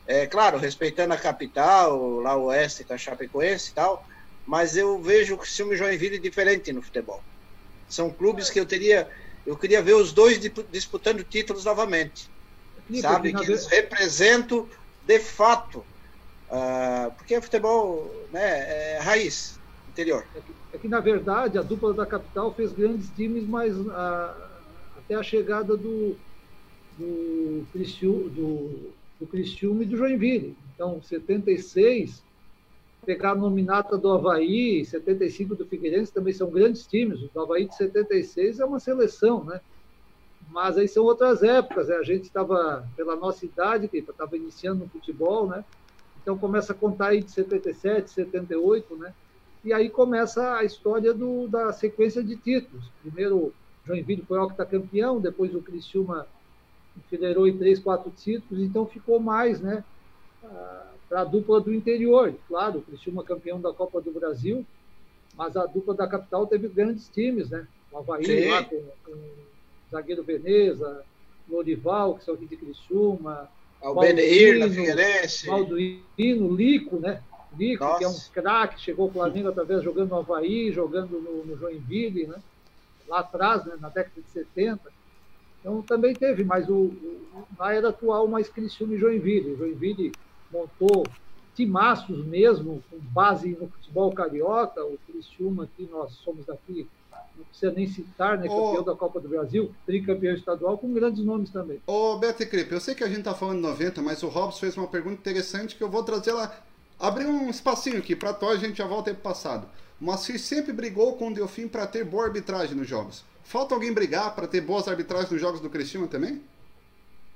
É, claro, respeitando a capital, lá o oeste, a Chapecoense e tal, mas eu vejo o Silvio Joinville diferente no futebol. São clubes que eu teria, eu queria ver os dois disputando títulos novamente, sabe? Que eles representam de fato, uh, porque o futebol né, é raiz, interior. É que, é que, na verdade a dupla da capital fez grandes times, mas uh, até a chegada do do, Cristiú, do, do Cristiúma e do Joinville. Então, 76, pegar a nominata do Havaí, 75 do Figueirense também são grandes times. O Havaí de 76 é uma seleção, né? Mas aí são outras épocas, né? a gente estava, pela nossa idade, que estava iniciando no futebol, né? Então começa a contar aí de 77, 78, né? E aí começa a história do, da sequência de títulos. Primeiro, Joinville foi octacampeão, depois o Criciúma federou em três, quatro títulos, então ficou mais, né? Para a dupla do interior. Claro, o Criciúma campeão da Copa do Brasil, mas a dupla da capital teve grandes times, né? O Havaí lá com, com o zagueiro Veneza, Lorival, que são aqui de Criciúma. O Beneir, na Figueirense. Valduino, Lico, né? Lico, Nossa. que é um craque, chegou ao Flamengo através jogando no Havaí, jogando no, no Joinville, né? Lá atrás, né? na década de 70. Então também teve, mas o, o, na era atual, mais Criciúma e Joinville. Joinville montou timaços mesmo, com base no futebol carioca. O Criciúma, que nós somos daqui, não precisa nem citar, né? Campeão da Copa do Brasil, tricampeão estadual, com grandes nomes também. Ô, Beto Cripe, eu sei que a gente está falando 90, mas o Robson fez uma pergunta interessante que eu vou trazer lá. Abrir um espacinho aqui para a gente já volta para o passado. Moacir sempre brigou com o Delfim para ter boa arbitragem nos jogos. Falta alguém brigar para ter boas arbitragens nos jogos do Criciúma também?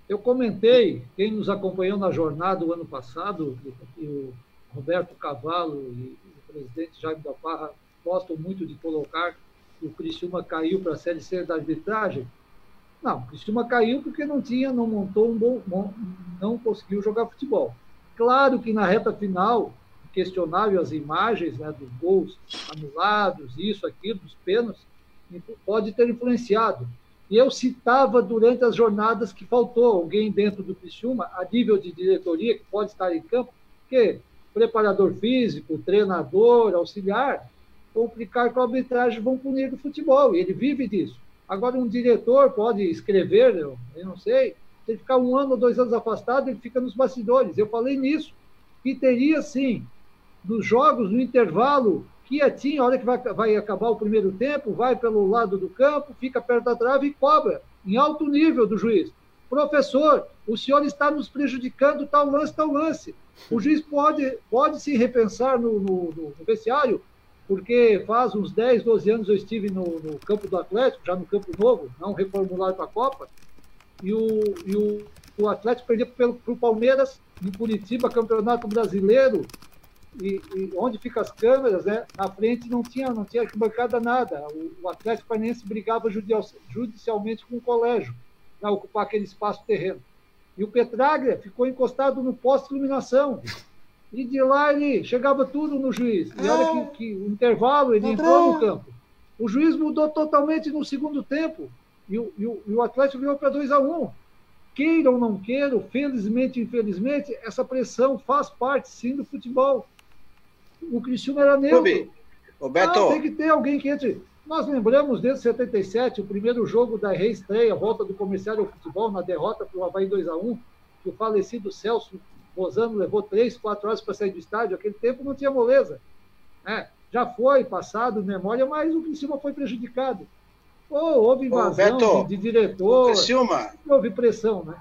Eu comentei, quem nos acompanhou na jornada o ano passado, o Roberto Cavalo e o presidente Jaime da Parra gostam muito de colocar que o Criciúma caiu para a Série C da arbitragem. Não, o Criciúma caiu porque não tinha, não montou um bom, não conseguiu jogar futebol. Claro que na reta final, questionável as imagens né, dos gols anulados, isso, aquilo, dos pênaltis, pode ter influenciado. E eu citava durante as jornadas que faltou alguém dentro do Criciúma, a nível de diretoria, que pode estar em campo, que preparador físico, treinador, auxiliar, complicar com a arbitragem, vão punir do futebol, e ele vive disso. Agora, um diretor pode escrever, eu, eu não sei, se ele ficar um ano ou dois anos afastado, ele fica nos bastidores. Eu falei nisso, que teria, sim, nos jogos, no intervalo, quietinho, a hora que vai, vai acabar o primeiro tempo, vai pelo lado do campo, fica perto da trave e cobra, em alto nível do juiz. Professor, o senhor está nos prejudicando tal lance, tal lance. O juiz pode, pode se repensar no, no, no vestiário, porque faz uns 10, 12 anos eu estive no, no campo do Atlético, já no campo novo, não reformulado para a Copa, e o, e o, o Atlético perdeu para o Palmeiras em Curitiba, campeonato brasileiro, e, e, onde ficam as câmeras, né? Na frente não tinha, não tinha arquibancada nada. O, o Atlético Paranaense brigava judicialmente com o colégio para ocupar aquele espaço terreno. E o Petraglia ficou encostado no posto de iluminação. E de lá ele chegava tudo no juiz. E olha que, que o intervalo ele entrou no campo. O juiz mudou totalmente no segundo tempo. E o, e o, e o Atlético virou para 2 a 1 um. Queira ou não queira, felizmente infelizmente, essa pressão faz parte sim do futebol. O Criciúma era neutro. Roberto. Não, tem que ter alguém que entre. Nós lembramos desde 77, o primeiro jogo da reestreia, volta do comercial ao futebol, na derrota para o Havaí 2x1, que o falecido Celso Rosano levou três, quatro horas para sair do estádio. Aquele tempo não tinha moleza. É, já foi passado memória, mas o Criciúma foi prejudicado. Pô, houve invasão Ô, Beto, de, de diretor. Criciúma, houve pressão, né?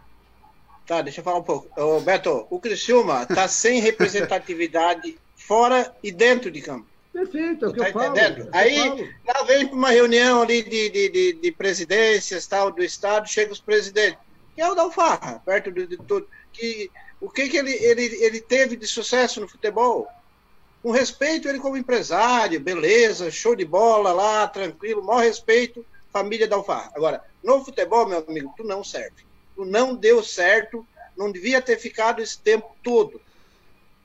Tá, deixa eu falar um pouco. Ô, Beto, o Criciúma está sem representatividade fora e dentro de campo. Perfeito, é o que Tá eu falo. entendendo? é eu Aí, falo. lá vem para uma reunião ali de, de, de, de presidências tal, do Estado, chega os presidentes. Que é o da Alfarra, perto de, de tudo. Que, o que, que ele, ele, ele teve de sucesso no futebol? Com respeito, ele como empresário, beleza, show de bola lá, tranquilo, maior respeito, família da Alfarra. Agora, no futebol, meu amigo, tu não serve. Tu não deu certo, não devia ter ficado esse tempo todo.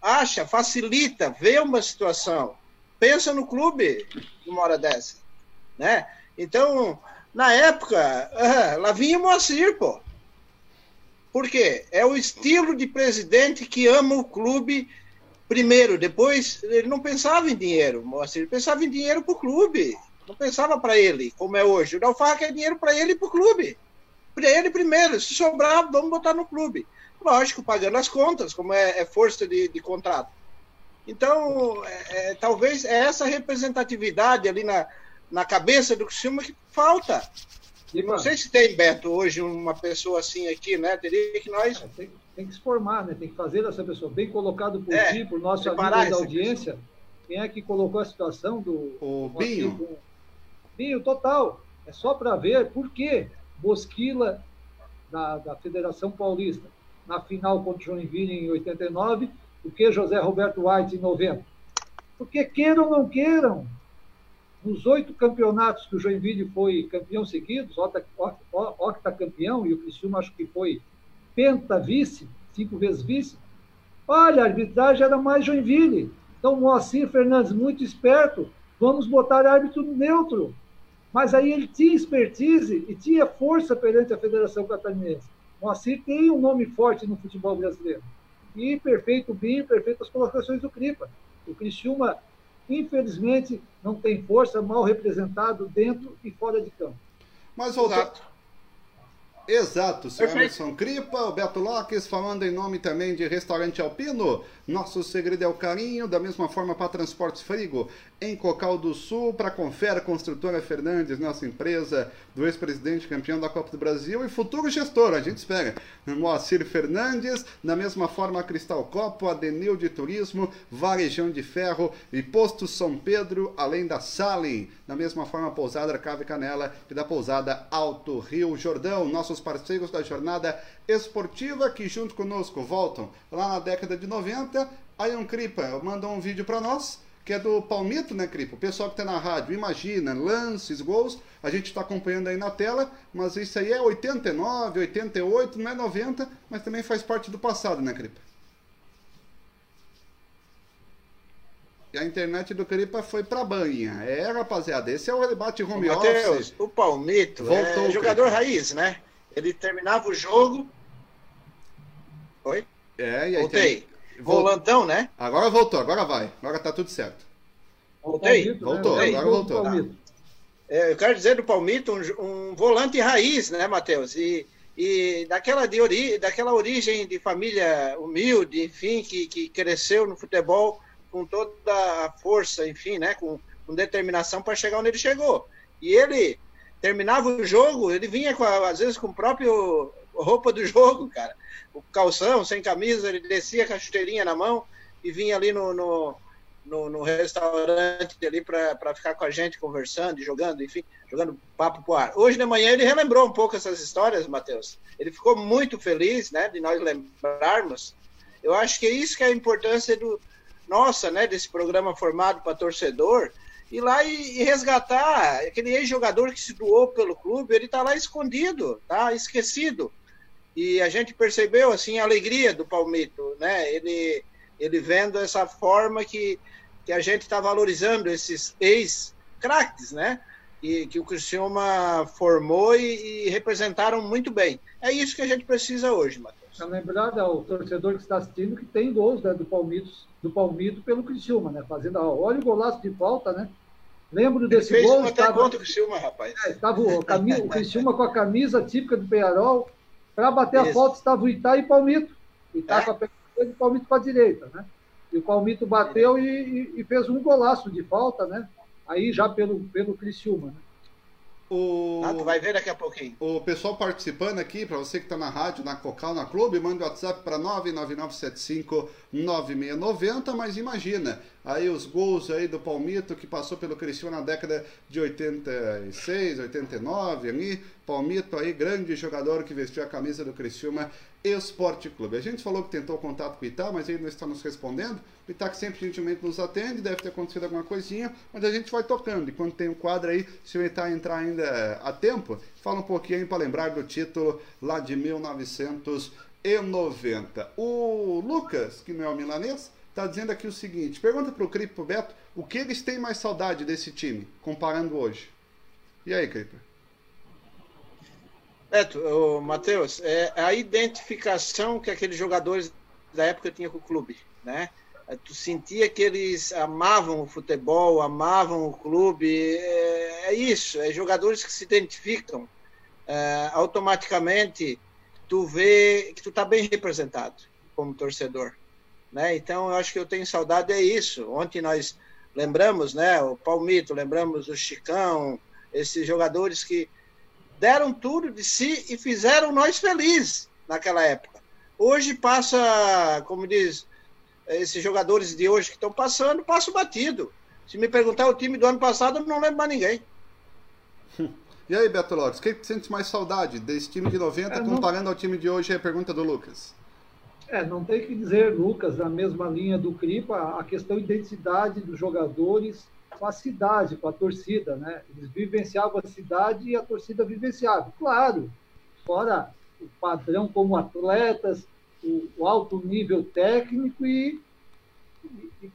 Acha, facilita, vê uma situação. Pensa no clube numa hora dessa. Né? Então, na época, ah, lá vinha Moacir, pô. Por quê? É o estilo de presidente que ama o clube primeiro, depois ele não pensava em dinheiro, Moacir, ele pensava em dinheiro para o clube, não pensava para ele, como é hoje. O Dalfarra quer dinheiro para ele e para o clube. Para ele primeiro, se sobrar, vamos botar no clube. Lógico, pagando as contas, como é, é força de, de contrato. Então, é, é, talvez é essa representatividade ali na, na cabeça do Criciúma que falta. E não sei se tem, Beto, hoje uma pessoa assim aqui, né? Teria que nós. É, Tem, tem que se formar, né? Tem que fazer essa pessoa bem colocado por É, ti, por nosso amigo da audiência. Quem é que colocou a situação do O Moacir Binho. com- Binho, total. É só para ver por que Bosquila da, da Federação Paulista na final contra o Joinville em 89, por que José Roberto White em 90? Porque queiram ou não queiram, nos oito campeonatos que o Joinville foi campeão seguidos, octacampeão, e o Criciúma acho que foi penta-vice, cinco vezes vice, olha, a arbitragem era mais Joinville. Então, Moacir Fernandes, muito esperto, vamos botar árbitro neutro. Mas aí ele tinha expertise e tinha força perante a Federação Catarinense. Moacir tem um nome forte no futebol brasileiro. E perfeito bem, perfeitas colocações do Cripa. O Criciúma, infelizmente, não tem força, mal representado dentro e fora de campo. Mas voltou. Exato. Senhor Perfeito. Emerson Cripa, o Beto Lopes, falando em nome também de Restaurante Alpino. Nosso segredo é o carinho, da mesma forma para Transportes Frigo, em Cocal do Sul, para Confera Construtora Fernandes, nossa empresa do ex-presidente campeão da Copa do Brasil e futuro gestor, a gente espera. Moacir Fernandes, da mesma forma Cristal Copo, Adenil de Turismo, Varejão de Ferro e Posto São Pedro, além da Salim. Da mesma forma, Pousada Cave Canela e da Pousada Alto Rio Jordão, nossos parceiros da jornada esportiva que junto conosco voltam lá na década de 90. Aí um Cripa mandou um vídeo para nós, que é do Palmito, né, Cripa? O pessoal que tá na rádio, imagina, lances, gols, a gente está acompanhando aí na tela, mas isso aí é 89, 88, não é 90, mas também faz parte do passado, né, Cripa? E a internet do Cripa foi pra banha. É, rapaziada, esse é o debate home Matheus, office. o Palmito Voltou, é jogador cara. raiz, né? Ele terminava o jogo. Oi? É, e aí Voltei. tem- Vol- Volantão, né? Agora voltou, agora vai. Agora tá tudo certo. Voltei. Palmito, Voltou, né? agora voltou. É, eu quero dizer do Palmito um, um volante raiz, né, Matheus? E, e daquela, de ori, daquela origem de família humilde, enfim, que, que cresceu no futebol com toda a força, enfim, né, com, com determinação para chegar onde ele chegou. E ele terminava o jogo, ele vinha com às vezes com o próprio roupa do jogo, cara. O calção, sem camisa, ele descia com a chuteirinha na mão e vinha ali no, no, no, no restaurante ali para ficar com a gente conversando, jogando, enfim, jogando papo pro ar. Hoje de manhã ele relembrou um pouco essas histórias, Matheus. Ele ficou muito feliz, né, de nós lembrarmos. Eu acho que é isso que é a importância do nossa, né, desse programa formado para torcedor, ir lá e, e resgatar aquele ex-jogador que se doou pelo clube, ele está lá escondido, tá esquecido. E a gente percebeu assim a alegria do Palmito, né? Ele ele vendo essa forma que, que a gente está valorizando esses ex-craques, né? E que o Criciúma formou e, e representaram muito bem. É isso que a gente precisa hoje, Matheus. É lembrar ao torcedor que está assistindo que tem gols né, do, Palmito, do Palmito pelo Criciúma, né? Fazendo, olha o golaço de falta, né? Lembro desse Ele fez gol. Até estava, contra o Criciúma, rapaz. É, estava o, camisa, o Criciúma com a camisa típica do Penharol. Para bater Isso. a falta estava o Itá e Palmito. Itá é? com a perna e o Palmito com a direita, né? E o Palmito bateu e, e, e, fez um golaço de falta, né? Aí já pelo, pelo Criciúma, né? O... Ah, tu vai ver daqui a pouquinho. O pessoal participando aqui, para você que está na rádio, na Cocal, na Clube, manda o WhatsApp para 999759690, mas imagina, aí os gols aí do Palmito que passou pelo Cristiano na década de 86, 89 ali, Palmito aí, grande jogador que vestiu a camisa do Criciúma Esporte Clube. A gente falou que tentou contato com o Itá, mas ele não está nos respondendo. O Itá que sempre gentilmente nos atende, deve ter acontecido alguma coisinha, mas a gente vai tocando. E quando tem um quadro aí, se o Itá entrar ainda a tempo, fala um pouquinho para lembrar do título lá de 1990. O Lucas, que não é o milanês, está dizendo aqui o seguinte: pergunta para o Cripo Beto o que eles têm mais saudade desse time, comparando hoje. E aí, Cripo? Beto, Matheus, é a identificação que aqueles jogadores da época tinham com o clube, né? Tu sentia que eles amavam o futebol, amavam o clube, é, é isso, é jogadores que se identificam é, automaticamente, tu vê que tu tá bem representado como torcedor, né? Então, eu acho que eu tenho saudade é isso. Ontem nós lembramos, né, o Palmito, lembramos o Chicão, esses jogadores que deram tudo de si e fizeram nós felizes naquela época. Hoje passa, como diz, esses jogadores de hoje que estão passando, passa batido. Se me perguntar o time do ano passado, eu não lembro mais ninguém. E aí, Beto Lopes, o que sente mais saudade desse time de 90 é, comparando não... ao time de hoje? É a pergunta do Lucas. É, não tem que dizer, Lucas, na mesma linha do Cripa, a questão identidade dos jogadores com a cidade, com a torcida, né? Eles vivenciavam a cidade e a torcida vivenciava. Claro, fora o padrão como atletas, o, o alto nível técnico e, e,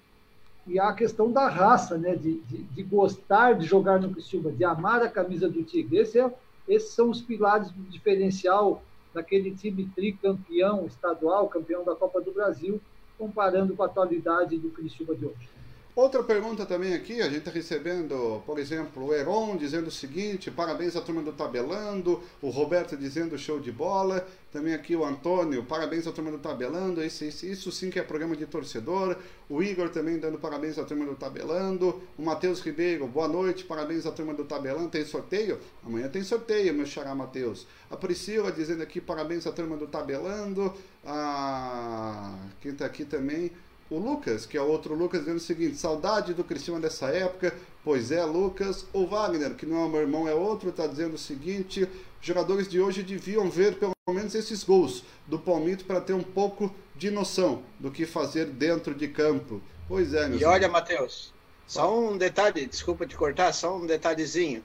e, a questão da raça, né? De, de, de, gostar de jogar no Criciúma, de amar a camisa do Tigre. Esse é, esses são os pilares do diferencial daquele time tricampeão estadual, campeão da Copa do Brasil, comparando com a atualidade do Criciúma de hoje. Outra pergunta também aqui, a gente está recebendo, por exemplo, o Heron dizendo o seguinte, parabéns à turma do Tabelando, o Roberto dizendo show de bola, também aqui o Antônio, parabéns à turma do Tabelando, isso, isso, isso sim que é programa de torcedor, o Igor também dando parabéns à turma do Tabelando, o Matheus Ribeiro, boa noite, parabéns à turma do Tabelando, tem sorteio? Amanhã tem sorteio, meu xará Matheus. A Priscila dizendo aqui parabéns à turma do Tabelando, a... quem está aqui também o Lucas, que é outro Lucas, dizendo o seguinte: saudade do Cristiano dessa época. Pois é, Lucas. O Wagner, que não é meu irmão, é outro, está dizendo o seguinte: jogadores de hoje deviam ver pelo menos esses gols do Palmito para ter um pouco de noção do que fazer dentro de campo. Pois é, meu E olha, Matheus, só um detalhe, desculpa te cortar, só um detalhezinho.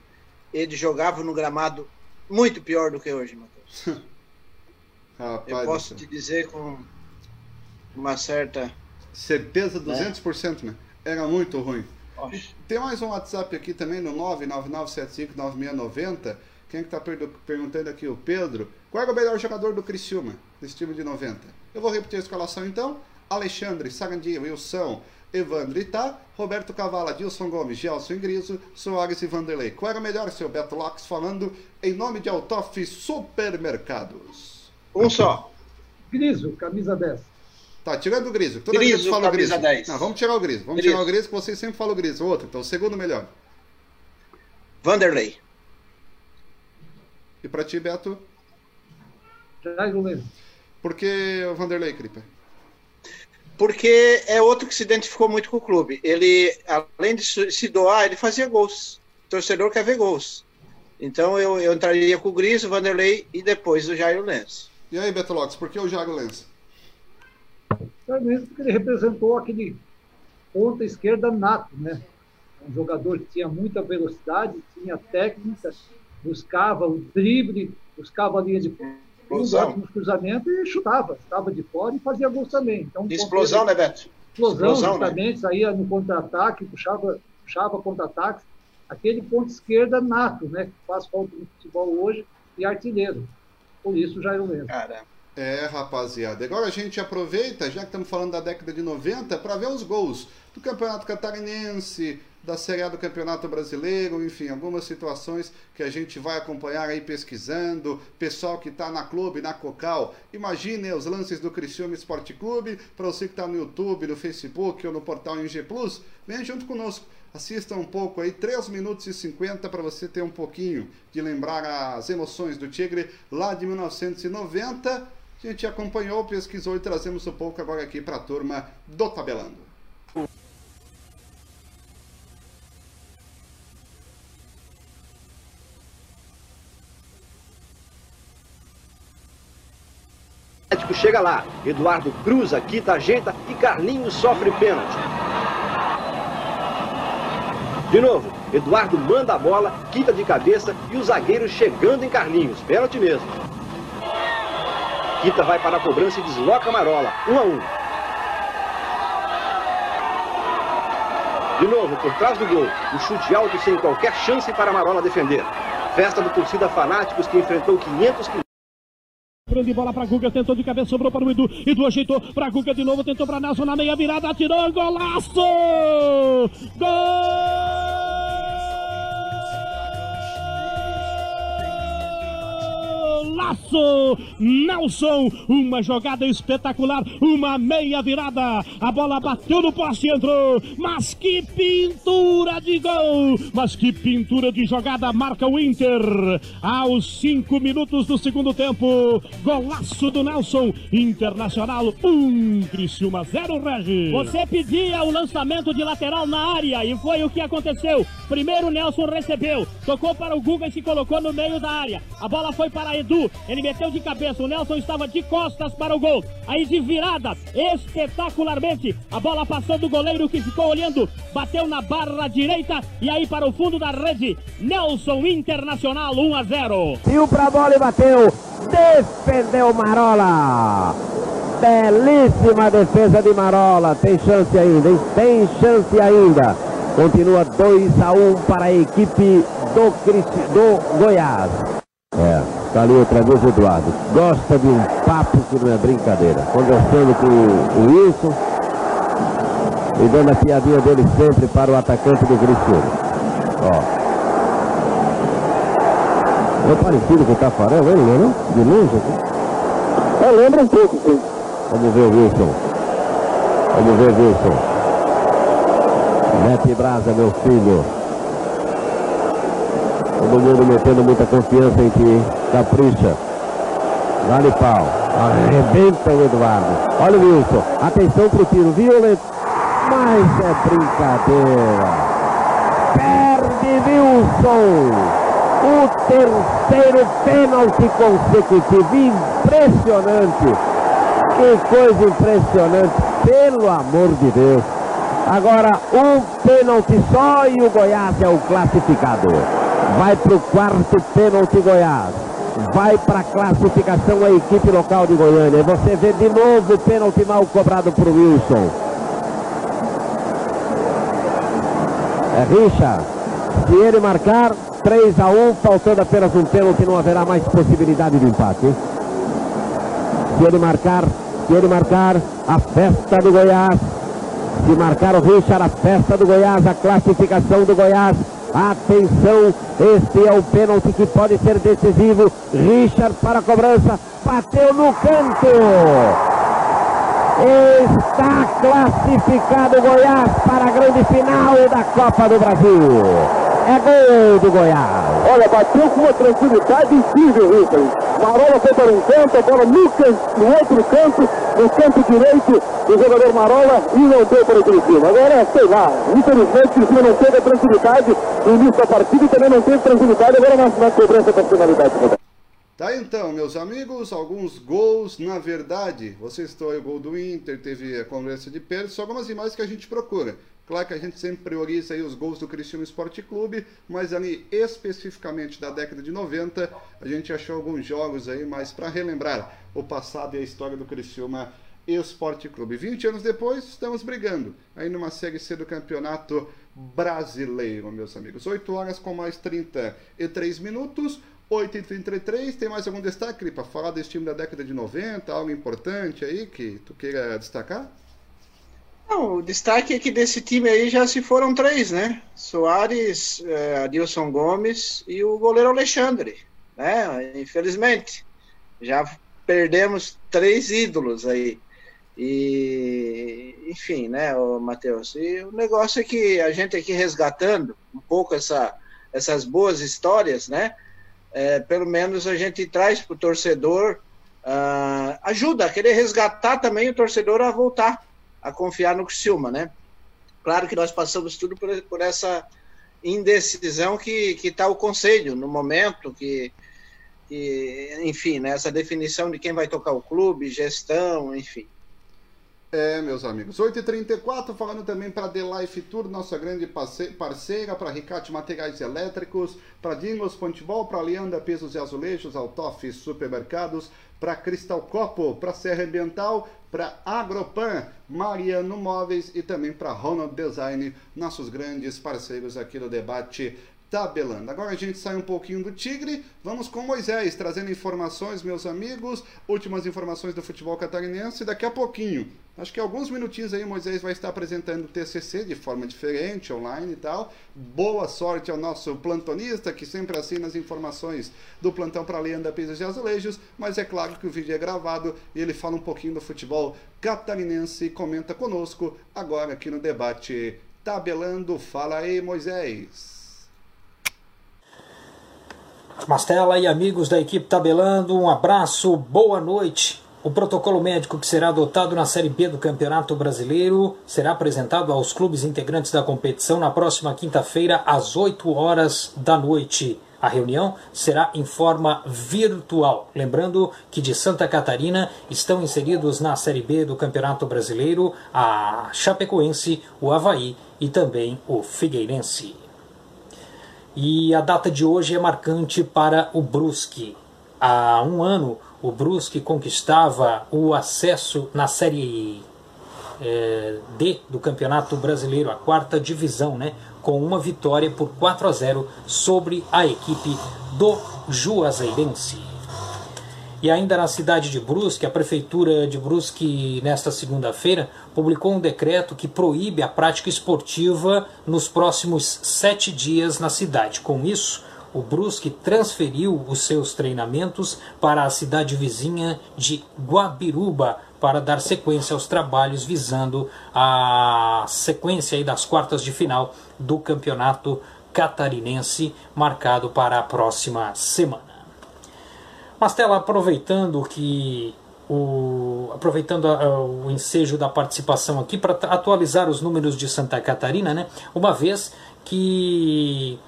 Ele jogava no gramado muito pior do que hoje, Matheus. Rapaz, Eu posso te dizer com uma certa Certeza 200%, né? Era muito ruim. Tem mais um WhatsApp aqui também no 999759690. Quem é que tá perguntando aqui? O Pedro. Qual é o melhor jogador do Criciúma, desse time de 90? Eu vou repetir a escalação então. Alexandre, Sagandia, Wilson, Evandro Itá, Roberto Cavala, Dilson Gomes, Gelson Ingriso, Soares e Vanderlei. Qual era o melhor, seu Beto Locks, falando em nome de Altoff Supermercados? Um só. Griso, camisa 10. Tá, tirando o Griso. Toda Griso, vez fala Griso. 10. Não, vamos tirar o Griso. Vamos Griso. tirar o Griso, que vocês sempre falam o Griso. Outro, então, o segundo melhor. Vanderlei. E pra ti, Beto? Jairo Lemos. Por que o Vanderlei, Cripa? Porque é outro que se identificou muito com o clube. Ele, além de se doar, ele fazia gols. O torcedor quer ver gols. Então eu, eu entraria com o Griso, o Vanderlei e depois o Jairo Lenz. E aí, Beto Lopes, por que o Jairo Lenz? Mesmo porque ele representou aquele ponta esquerda nato, né? Um jogador que tinha muita velocidade, tinha técnica, buscava o drible, buscava a linha de ótimos cruzamentos e chutava, estava de fora e fazia gols também. Então, explosão, né, Beto? Explosão, explosão né? justamente, né? saía no contra-ataque, puxava, puxava contra-ataques. Aquele ponto esquerda nato, né? Que faz falta no futebol hoje e artilheiro. Por isso, Jair Lemos. Cara, É, rapaziada. Agora a gente aproveita, já que estamos falando da década de 90, para ver os gols do Campeonato Catarinense, da Série A do Campeonato Brasileiro, enfim, algumas situações que a gente vai acompanhar aí pesquisando, pessoal que está na clube, na Cocal, imagine os lances do Criciúma Esporte Clube, para você que está no YouTube, no Facebook ou no portal NG Plus, venha junto conosco, assista um pouco aí, 3 minutos e 50 para você ter um pouquinho de lembrar as emoções do Tigre lá de 1990 a gente acompanhou, pesquisou e trazemos um pouco agora aqui para a turma do Tabelando. Chega lá, Eduardo cruza, quita, ajeita e Carlinhos sofre pênalti. De novo, Eduardo manda a bola, quita de cabeça e o zagueiro chegando em Carlinhos. Pênalti mesmo. Quita vai para a cobrança e desloca Marola. 1 um a 1. Um. De novo, por trás do gol, o chute alto sem qualquer chance para Marola defender. Festa do torcida fanáticos que enfrentou 500 quilômetros. Grande bola para Guga, tentou de cabeça, sobrou para o Edu. Edu ajeitou para Guga de novo, tentou para Nelson na meia virada, atirou, golaço! Gol! Golaço! Nelson, uma jogada espetacular, uma meia virada. A bola bateu no poste e entrou. Mas que pintura de gol! Mas que pintura de jogada marca o Inter. Aos cinco minutos do segundo tempo, golaço do Nelson. Internacional 1, um, Criciúma 0, Regis. Você pedia o lançamento de lateral na área e foi o que aconteceu. Primeiro Nelson recebeu, tocou para o Guga e se colocou no meio da área. A bola foi para Edu, ele meteu de cabeça, o Nelson estava de costas para o gol. Aí de virada, espetacularmente, a bola passou do goleiro que ficou olhando, bateu na barra direita e aí para o fundo da rede. Nelson Internacional 1 a 0. Tiu para a bola e bateu. Defendeu Marola. Belíssima defesa de Marola. Tem chance ainda, hein? Tem chance ainda. Continua 2 a 1 para a equipe do, do Goiás. É, tá ali outra vez o Eduardo. Gosta de um papo que não é brincadeira. Conversando com o Wilson e dando a piadinha dele sempre para o atacante do Cristiano. Ó. É parecido com o Tafarel, ele não é não? De longe aqui? É, lembra um pouco, sim. Vamos ver o Wilson. Vamos ver o Wilson. Mete brasa, meu filho. Todo mundo metendo muita confiança em ti. Capricha. Vale pau. Arrebenta o Eduardo. Olha o Wilson. Atenção pro tiro. Violet. Mas é brincadeira. Perde Wilson. O terceiro pênalti consecutivo. Impressionante. Que coisa impressionante. Pelo amor de Deus. Agora um pênalti só e o Goiás é o classificador. Vai para o quarto pênalti Goiás. Vai para a classificação a equipe local de Goiânia. Você vê de novo o pênalti mal cobrado por Wilson. É Richard. Se ele marcar 3 a 1, faltando apenas um pênalti, não haverá mais possibilidade de empate. Se ele marcar, se ele marcar, a festa do Goiás se marcar o Richard, a festa do Goiás, a classificação do Goiás. Atenção, este é o pênalti que pode ser decisivo. Richard para a cobrança, bateu no canto. Está classificado Goiás para a grande final da Copa do Brasil. É gol do Goiás. Olha, bateu com uma tranquilidade incrível, Richard. Marola foi para um canto, a bola no, no outro canto, no canto direito do jogador Marola e não deu para o Criciúma. Agora, sei lá, infelizmente o Criciúma não teve a tranquilidade no início da partida e também não teve tranquilidade agora na, na cobrança da finalidade. Tá então, meus amigos, alguns gols, na verdade, você citou o gol do Inter, teve a conversa de Pérez, só algumas imagens que a gente procura. Claro que a gente sempre prioriza aí os gols do Cristiano Esporte Clube, mas ali especificamente da década de 90, a gente achou alguns jogos aí, mas para relembrar o passado e a história do Criciúma Esporte Clube. 20 anos depois, estamos brigando aí numa Série C do Campeonato Brasileiro, meus amigos. 8 horas com mais 33 minutos. 8h33, tem mais algum destaque para falar desse time da década de 90? Algo importante aí que tu queira destacar? Não, o destaque é que desse time aí já se foram três, né? Soares, é, Adilson Gomes e o goleiro Alexandre, né? Infelizmente, já perdemos três ídolos aí. E, enfim, né, Matheus? E o negócio é que a gente aqui resgatando um pouco essa, essas boas histórias, né? É, pelo menos a gente traz para o torcedor, uh, ajuda a querer resgatar também o torcedor a voltar a confiar no Criciúma, né? Claro que nós passamos tudo por, por essa indecisão que está o conselho no momento, que, que enfim, né, essa definição de quem vai tocar o clube, gestão, enfim. É, meus amigos. 8h34, falando também para The Life Tour, nossa grande parceira, para Ricate Materiais Elétricos, para Dingos Pontebol, para Leanda Pesos e Azulejos, Altoff Supermercados, para Cristal Copo, para Serra Ambiental, para Agropan, Mariano Móveis e também para Ronald Design, nossos grandes parceiros aqui do debate tabelando. Agora a gente sai um pouquinho do Tigre, vamos com Moisés, trazendo informações, meus amigos, últimas informações do futebol catarinense, daqui a pouquinho. Acho que alguns minutinhos aí Moisés vai estar apresentando o TCC de forma diferente, online e tal. Boa sorte ao nosso plantonista, que sempre assina as informações do plantão para Leandra Pisos e Azulejos, mas é claro que o vídeo é gravado e ele fala um pouquinho do futebol catarinense e comenta conosco agora aqui no debate Tabelando. Fala aí, Moisés. Mastela e amigos da equipe Tabelando, um abraço, boa noite. O protocolo médico que será adotado na Série B do Campeonato Brasileiro será apresentado aos clubes integrantes da competição na próxima quinta-feira, às 8 horas da noite. A reunião será em forma virtual. Lembrando que de Santa Catarina estão inseridos na Série B do Campeonato Brasileiro a Chapecoense, o Havaí e também o Figueirense. E a data de hoje é marcante para o Brusque. Há um ano, o Brusque conquistava o acesso na Série é, D do Campeonato Brasileiro, a quarta divisão, né, com uma vitória por 4 a 0 sobre a equipe do Juazeirense. E ainda na cidade de Brusque, a prefeitura de Brusque, nesta segunda-feira, publicou um decreto que proíbe a prática esportiva nos próximos sete dias na cidade. Com isso, o Brusque transferiu os seus treinamentos para a cidade vizinha de Guabiruba para dar sequência aos trabalhos visando a sequência das quartas de final do campeonato catarinense marcado para a próxima semana. Mastela, aproveitando que o, aproveitando a, o ensejo da participação aqui para atualizar os números de Santa Catarina, né? Uma vez que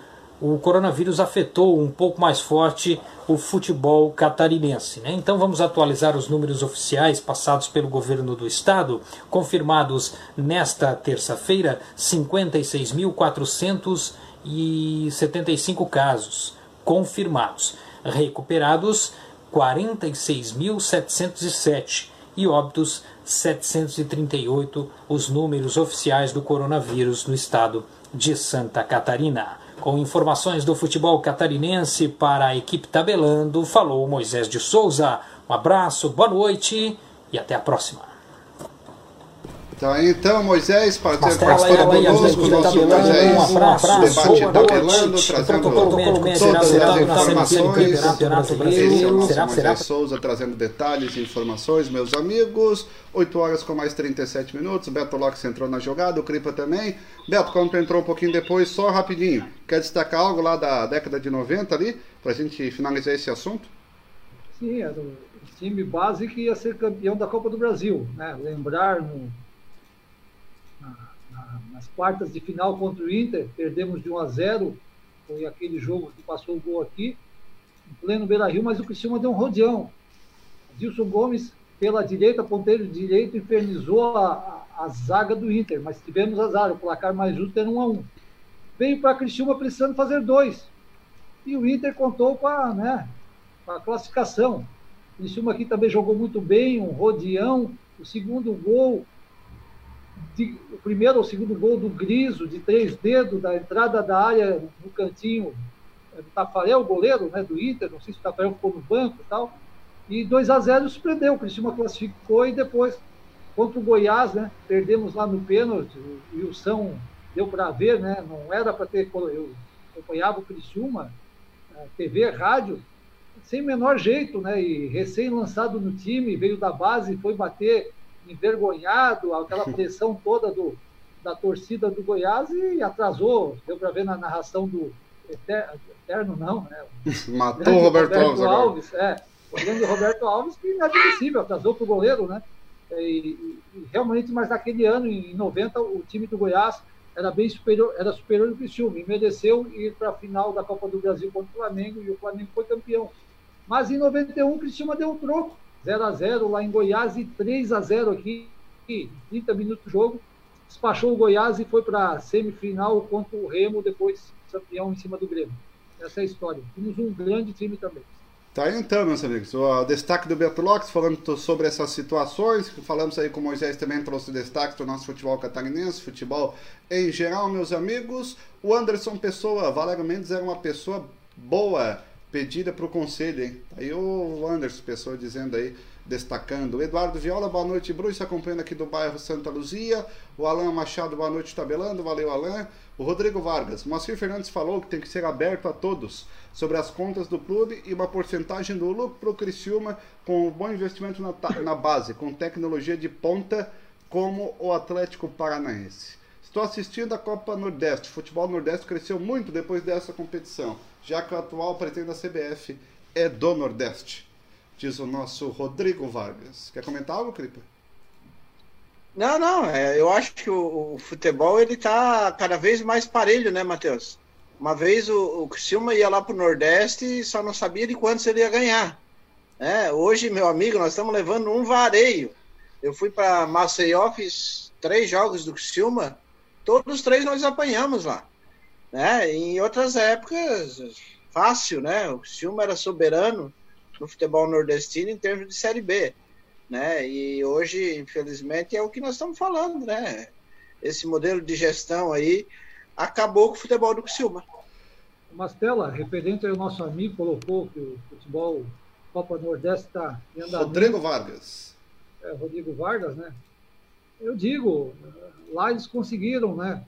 o coronavírus afetou um pouco mais forte o futebol catarinense. Né? Então vamos atualizar os números oficiais passados pelo governo do estado, confirmados nesta terça-feira, 56.475 casos confirmados recuperados 46.707 e óbitos 738, os números oficiais do coronavírus no estado de Santa Catarina. Com informações do futebol catarinense para a equipe tabelando, falou Moisés de Souza. Um abraço, boa noite e até a próxima. Então, então Moisés, participando conosco, nosso Moisés, um abraço, debate tabelando, trazendo todas as informações. Moisés Souza trazendo detalhes e informações, meus amigos. 8 horas com mais 37 minutos. Beto Lopes entrou na jogada, o Cripa também. Beto, como tu entrou um pouquinho depois, só rapidinho, quer destacar algo lá da década de 90 ali, pra gente finalizar esse assunto? Sim, era o time base que ia ser campeão da Copa do Brasil. Né? Lembrar no nas quartas de final contra o Inter, perdemos de 1 a 0, foi aquele jogo que passou o gol aqui, em pleno Beira-Rio, mas o Cristiano deu um rodeão. Dilson Gomes, pela direita, ponteiro direito, infernizou a, a, a, zaga do Inter, mas tivemos azar, o placar mais justo era 1 a 1. Veio para Criciúma precisando fazer dois. E o Inter contou com a, né, com a classificação. Criciúma aqui também jogou muito bem, um rodeão. O segundo gol de, o primeiro ou segundo gol do Griso, de três dedos, da entrada da área no cantinho é, do Tafarel, goleiro né, do Inter, não sei se o Tafarel ficou no banco e tal, e 2 a 0 surpreendeu, o Criciúma classificou e depois, contra o Goiás, né, perdemos lá no pênalti, o Wilson deu para ver, né, não era para ter, eu acompanhava o Criciúma, TV, rádio, sem menor jeito, né, e recém-lançado no time, veio da base, foi bater envergonhado, aquela pressão toda do, da torcida do Goiás e atrasou. Deu para ver na narração do Eterno, não, né? Matou o Roberto, Roberto Alves. Alves é, o grande Roberto Alves, que inadmissível, atrasou para o goleiro, né? E, e, realmente, mas naquele ano, em 90, o time do Goiás era bem superior, era superior ao Criciúma e mereceu ir para a final da Copa do Brasil contra o Flamengo e o Flamengo foi campeão. Mas em 91 o Criciúma deu um troco, 0 a 0 lá em Goiás e 3 a 0 aqui, 30 minutos de jogo despachou o Goiás e foi para a semifinal contra o Remo, depois campeão em cima do Grêmio. Essa é a história. Temos um grande time também. Tá aí então, meus amigos. O destaque do Beto Lopes, falando sobre essas situações. Falamos aí com o Moisés também, trouxe destaque do nosso futebol catarinense, futebol em geral, meus amigos. O Anderson Pessoa, Valério Mendes era uma pessoa boa, pedida para o conselho, hein? Aí o Anderson Pessoa dizendo aí destacando. Eduardo Viola, boa noite, Bruce, acompanhando aqui do bairro Santa Luzia. O Alan Machado, boa noite, tabelando. Valeu, Alan. O Rodrigo Vargas, Moacir Fernandes falou que tem que ser aberto a todos sobre as contas do clube e uma porcentagem do lucro para o Criciúma com um bom investimento na, na base, com tecnologia de ponta como o Atlético Paranaense. Estou assistindo a Copa Nordeste. O futebol Nordeste cresceu muito depois dessa competição, já que o atual presidente da CBF é do Nordeste diz o nosso Rodrigo Vargas. Quer comentar algo, Cripa? Não, não, é, eu acho que o, o, futebol ele tá cada vez mais parelho, né, Matheus? Uma vez o, o ia lá pro Nordeste e só não sabia de quantos ele ia ganhar. É, hoje, meu amigo, nós estamos levando um vareio. Eu fui para Maceió, fiz três jogos do Criciúma, todos os três nós apanhamos lá. Né? Em outras épocas, fácil, né? O Criciúma era soberano, no futebol nordestino em termos de Série B. Né? E hoje, infelizmente, é o que nós estamos falando, né? Esse modelo de gestão aí acabou com o futebol do Criciúma. Mastela, referente ao nosso amigo, colocou que o futebol Copa Nordeste está em andamento. Rodrigo Vargas. É, Rodrigo Vargas, né? Eu digo, lá eles conseguiram, né?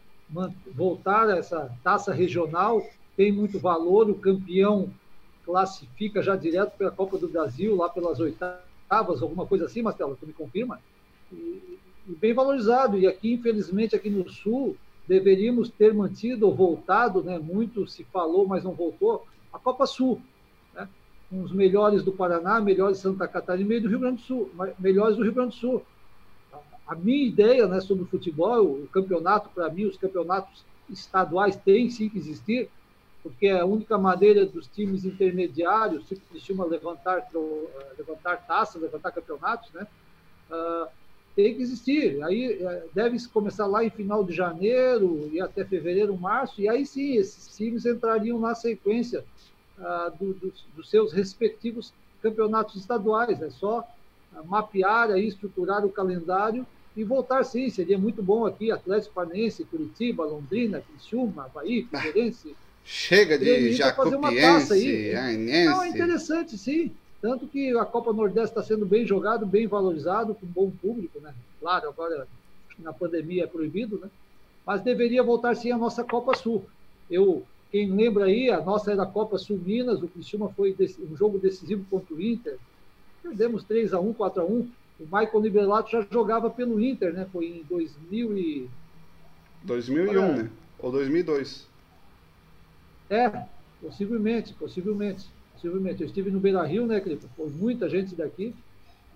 Voltar a essa taça regional, tem muito valor, o campeão classifica já direto pela Copa do Brasil, lá pelas oitavas, alguma coisa assim, Marcelo, tu me confirma? E, e bem valorizado. E aqui, infelizmente, aqui no Sul, deveríamos ter mantido ou voltado, né? muito se falou, mas não voltou, a Copa Sul. Né? Com os melhores do Paraná, melhores de Santa Catarina e do Rio Grande do Sul, melhores do Rio Grande do Sul. A minha ideia né, sobre o futebol, o campeonato, para mim, os campeonatos estaduais têm sim que existir, porque é a única maneira dos times intermediários, se costuma levantar, eh, levantar taças, levantar campeonatos, né? Uh, tem que existir. Aí eh, deve começar lá em final de janeiro e até fevereiro, março, e aí sim, esses times entrariam na sequência uh, do, do, dos seus respectivos campeonatos estaduais. É só uh, mapear, aí, estruturar o calendário e voltar sim. Seria muito bom aqui, Atlético Paranaense, Curitiba, Londrina, Criciúma, Havaí, Figueirense, Chega de jacupiense, ainense. Não, é interessante, sim. Tanto que a Copa Nordeste está sendo bem jogado, bem valorizado, com bom público, né? Claro, agora na pandemia é proibido, né? Mas deveria voltar sim a nossa Copa Sul. Eu, quem lembra aí, a nossa era a Copa Sul Minas, o Criciúma foi um jogo decisivo contra o Inter. Perdemos 3 a 1 4 a 1 O Michael Liberato já jogava pelo Inter, né? Foi em 2000 e... 2001, né? Ou 2002. É, possivelmente, possivelmente, possivelmente. Eu estive no Beira Rio, né, Clipe? Foi muita gente daqui.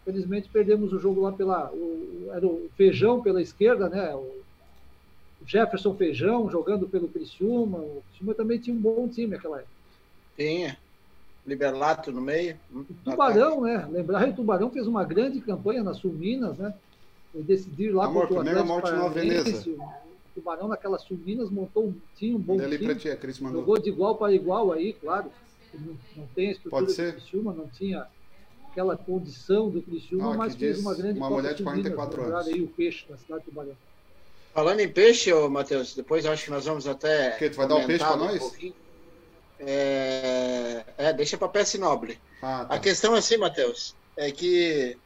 Infelizmente perdemos o jogo lá pela. O, era o Feijão pela esquerda, né? O Jefferson Feijão jogando pelo Criciúma. O Criciúma também tinha um bom time naquela época. Tinha. Liberlato no meio. O Tubarão, né? Lembrar, o Tubarão fez uma grande campanha na Sul Minas, né? Foi decidir lá Amor, contra o Atlético morte na Veneza. Tubarão naquelas Suminas montou um time, um bom Dele time. Ti, Cris mandou. Jogou de igual para igual aí, claro. Não, não tem a estrutura Pode ser. do Criciúma, não tinha aquela condição do Criciúma, não, mas fez uma grande Uma mulher de 44 anos. aí o peixe na cidade de Tubarão. Falando em peixe, ô, Matheus, depois acho que nós vamos até. Que, tu vai dar um peixe para nós? É, é deixa para peça nobre. Ah, tá. A questão é assim, Matheus, é que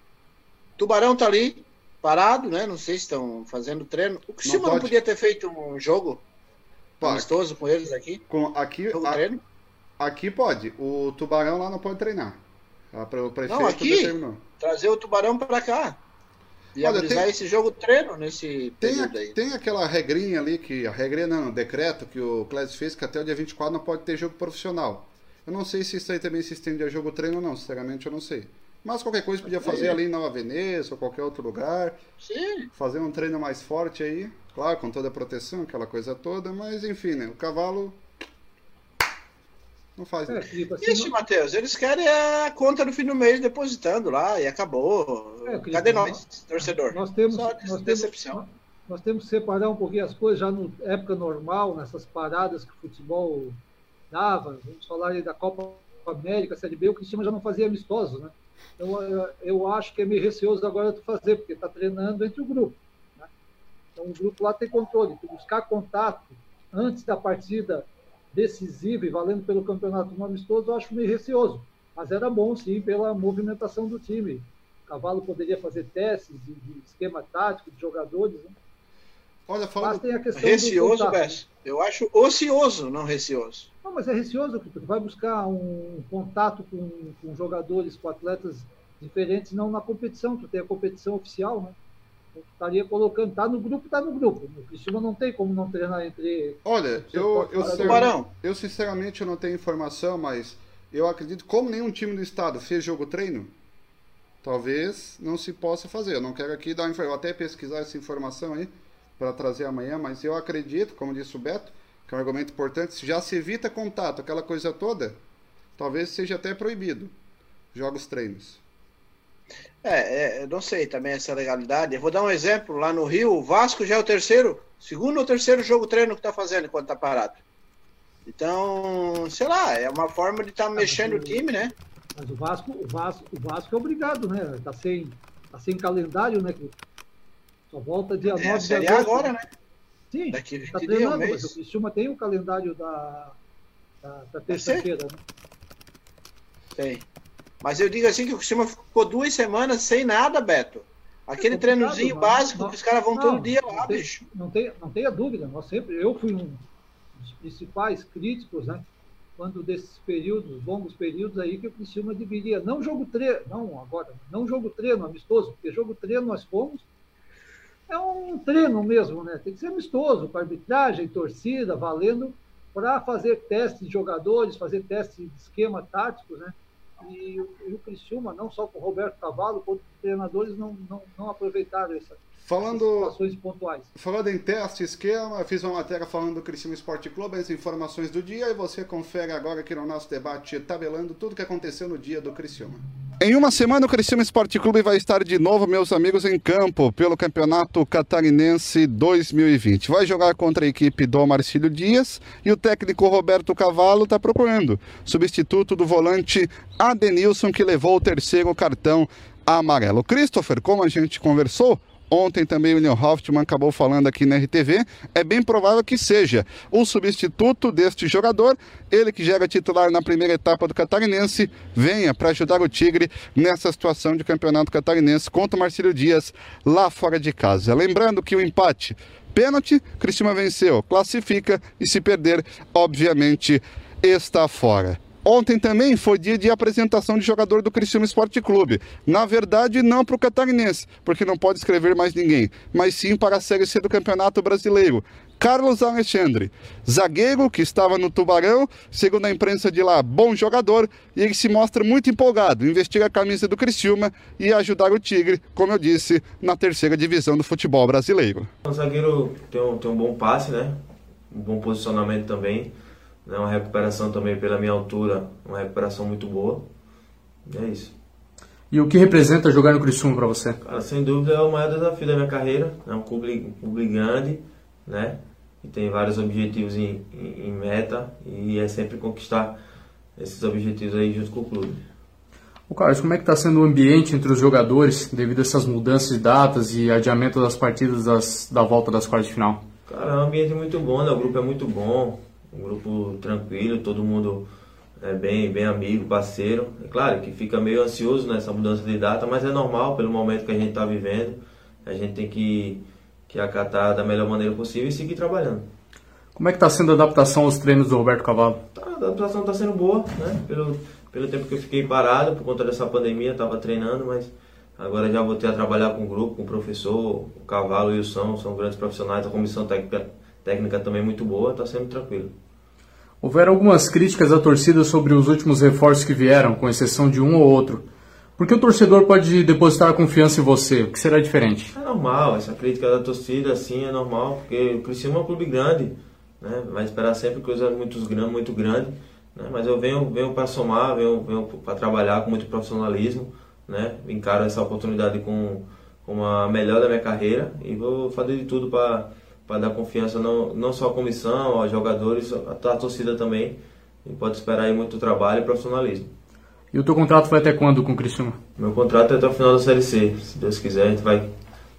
Tubarão tá ali, parado, né? Não sei se estão fazendo treino. O Criciúma não, pode. podia ter feito um jogo Pô, amistoso com eles aqui? Com, aqui, Jogo a- treino? aqui pode. O Tubarão lá não pode treinar. Ah, pra- prefeito Não, aqui. Trazer o Tubarão para cá. E Olha, tem- esse jogo treino nesse Tem, a- tem aquela regrinha ali, que a regrinha não, decreto que o Clécio fez que até o dia 24 não pode ter jogo profissional. Eu não sei se isso aí também se estende a jogo treino ou não, sinceramente eu não sei. Mas qualquer coisa podia fazer ali em Nova Veneza ou qualquer outro lugar, Sim. fazer um treino mais forte aí, claro, com toda a proteção, aquela coisa toda, mas enfim, né? O cavalo não faz. É, né? Felipe, assim, Isso, Matheus, eles querem a conta no fim do mês depositando lá e acabou. É, Cadê nós- nós, torcedor? Nós temos, Só nós temos, decepção. nós temos que separar um pouquinho as coisas já na época normal, nessas paradas que o futebol dava. Vamos falar aí da Copa América, Série B, o Cristiano já não fazia amistosos, né? Então eu, eu acho que é meio receoso agora tu fazer, porque está treinando entre o grupo. né? Então o grupo lá tem controle. Tu buscar contato antes da partida decisiva e valendo pelo campeonato no amistoso, eu acho meio receoso. Mas era bom, sim, pela movimentação do time. O Cavalo poderia fazer testes de, de esquema tático de jogadores. Né? Olha, Mas falando. tem a questão Receoso. Bess. Eu acho ocioso, não receoso. Não, mas é receoso, porque tu vai buscar um contato com, com jogadores, com atletas diferentes, não na competição. Tu tem a competição oficial, né? Estaria colocando, tá no grupo, tá no grupo. O Cristiano não tem como não treinar entre. Olha, eu, eu, Tubarão. eu sinceramente eu não tenho informação, mas eu acredito, como nenhum time do estado fez jogo treino, talvez não se possa fazer. Eu não quero aqui dar eu até pesquisar essa informação aí para trazer amanhã, mas eu acredito, como disse o Beto, que é um argumento importante, se já se evita contato, aquela coisa toda, talvez seja até proibido jogos treinos. É, é, eu não sei também essa legalidade. Eu vou dar um exemplo. Lá no Rio, o Vasco já é o terceiro, segundo ou terceiro jogo treino que tá fazendo enquanto tá parado. Então, sei lá, é uma forma de estar tá mexendo o time, né? Mas o Vasco, o Vasco, o Vasco é obrigado, né? Tá sem, tá sem calendário, né? Só volta dia 9 É, a de Série agosto. Agora, né? Sim, Daqui tá 20 dias, um treinando, mês. mas o Cristiano tem o calendário da, da, da terça-feira, né? Tem. Mas eu digo assim que o Cristiano ficou duas semanas sem nada, Beto. Aquele É treinozinho mas- básico mas- que os caras vão não, todo dia lá, não tem- bicho. Não, tem, não tenha dúvida, nós sempre, eu fui um dos principais críticos, né? Quando desses períodos, longos períodos aí, que o Cristiano deveria, não jogo treino, não agora, não jogo treino amistoso, porque jogo treino nós fomos, é um treino mesmo, né? Tem que ser amistoso, com arbitragem, torcida, valendo, para fazer testes de jogadores, fazer testes de esquema táticos, né? E, o- e o Criciúma, não só com o Roberto Cavalo, quanto os treinadores não, não, não aproveitaram essa, Falando, pontuais. Falando em teste, esquema, fiz uma matéria falando do Criciúma Esporte Clube, as informações do dia, e você confere agora aqui no nosso debate, tabelando tudo que aconteceu no dia do Criciúma. Em uma semana, o Criciúma Esporte Clube vai estar de novo, meus amigos, em campo pelo Campeonato Catarinense 2020. Vai jogar contra a equipe do Marcílio Dias e o técnico Roberto Cavalo está procurando substituto do volante Adenilson, que levou o terceiro cartão amarelo. Christopher, como a gente conversou, Ontem também o William Hoffman acabou falando aqui na RTV. É bem provável que seja o substituto deste jogador, ele que já era titular na primeira etapa do Catarinense, venha para ajudar o Tigre nessa situação de campeonato catarinense contra o Marcílio Dias lá fora de casa. Lembrando que o empate, pênalti, Cristina venceu, classifica e se perder, obviamente, está fora. Ontem também foi dia de apresentação de jogador do Criciúma Esporte Clube. Na verdade, não para o Catarinense, porque não pode escrever mais ninguém, mas sim para a Série C do Campeonato Brasileiro. Carlos Alexandre, zagueiro que estava no Tubarão, segundo a imprensa de lá, bom jogador, e ele se mostra muito empolgado em vestir a camisa do Criciúma e ajudar o Tigre, como eu disse, na terceira divisão do futebol brasileiro. O zagueiro tem um, tem um bom passe, né? Um bom posicionamento também. Né? Uma recuperação também pela minha altura, uma recuperação muito boa. E é isso. E o que representa jogar no Criciúma para você? Cara, sem dúvida é o maior desafio da minha carreira. É um clube, um clube grande, né? E tem vários objetivos em, em, em meta e é sempre conquistar esses objetivos aí junto com o clube. O Carlos, como é que está sendo o ambiente entre os jogadores devido a essas mudanças de datas e adiamento das partidas das, da volta das quartas de final? Cara, é um ambiente muito bom, né? O grupo é muito bom. Um grupo tranquilo, todo mundo é bem, bem amigo, parceiro. É claro que fica meio ansioso nessa mudança de data, mas é normal pelo momento que a gente está vivendo. A gente tem que, que acatar da melhor maneira possível e seguir trabalhando. Como é que está sendo a adaptação aos treinos do Roberto Cavalo? Tá, a adaptação está sendo boa, né? Pelo, pelo tempo que eu fiquei parado por conta dessa pandemia, estava treinando, mas agora já voltei a trabalhar com o grupo, com o professor, o Cavalo e o São, são grandes profissionais, a comissão técnica, técnica também muito boa, está sendo tranquilo. Houveram algumas críticas à torcida sobre os últimos reforços que vieram, com exceção de um ou outro. Por que o torcedor pode depositar confiança em você? O que será diferente? É normal, essa crítica da torcida, sim, é normal, porque o Criciúma é um clube grande, né? vai esperar sempre coisas muito, muito grandes, né? mas eu venho, venho para somar, venho, venho para trabalhar com muito profissionalismo, né? encaro essa oportunidade com, com a melhor da minha carreira e vou fazer de tudo para para dar confiança não, não só à comissão, aos jogadores, à, à torcida também. E pode esperar aí muito trabalho e profissionalismo. E o teu contrato vai até quando com o Criciúma? Meu contrato é até o final da Série C. Se Deus quiser, a gente vai,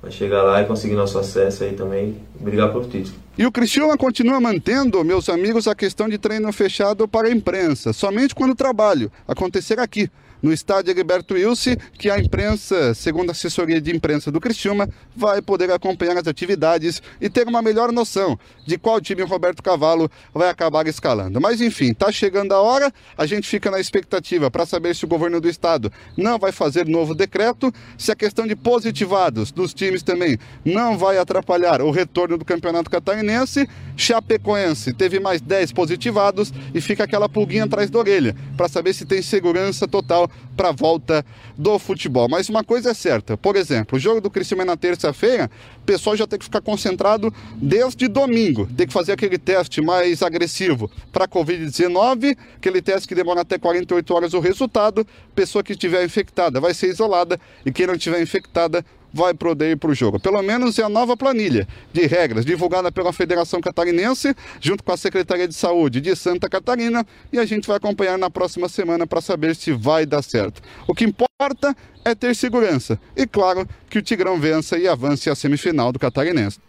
vai chegar lá e conseguir nosso acesso aí também e brigar por título. E o Criciúma continua mantendo, meus amigos, a questão de treino fechado para a imprensa, somente quando o trabalho acontecer aqui no estádio Heriberto Wilson, que a imprensa, segundo a assessoria de imprensa do Criciúma, vai poder acompanhar as atividades e ter uma melhor noção de qual time o Roberto Cavalo vai acabar escalando. Mas enfim, está chegando a hora, a gente fica na expectativa para saber se o governo do estado não vai fazer novo decreto, se a questão de positivados dos times também não vai atrapalhar o retorno do Campeonato Catarinense. Chapecoense teve mais 10 positivados e fica aquela pulguinha atrás da orelha para saber se tem segurança total para a volta do futebol. Mas uma coisa é certa, por exemplo, o jogo do Criciúma é na terça-feira, o pessoal já tem que ficar concentrado desde domingo, tem que fazer aquele teste mais agressivo para a Covid-19, aquele teste que demora até 48 horas o resultado, pessoa que estiver infectada vai ser isolada e quem não estiver infectada vai poder ir para o jogo. Pelo menos é a nova planilha de regras divulgada pela Federação Catarinense, junto com a Secretaria de Saúde de Santa Catarina, e a gente vai acompanhar na próxima semana para saber se vai dar certo. O que importa é ter segurança e, claro, que o Tigrão vença e avance à semifinal do Catarinense.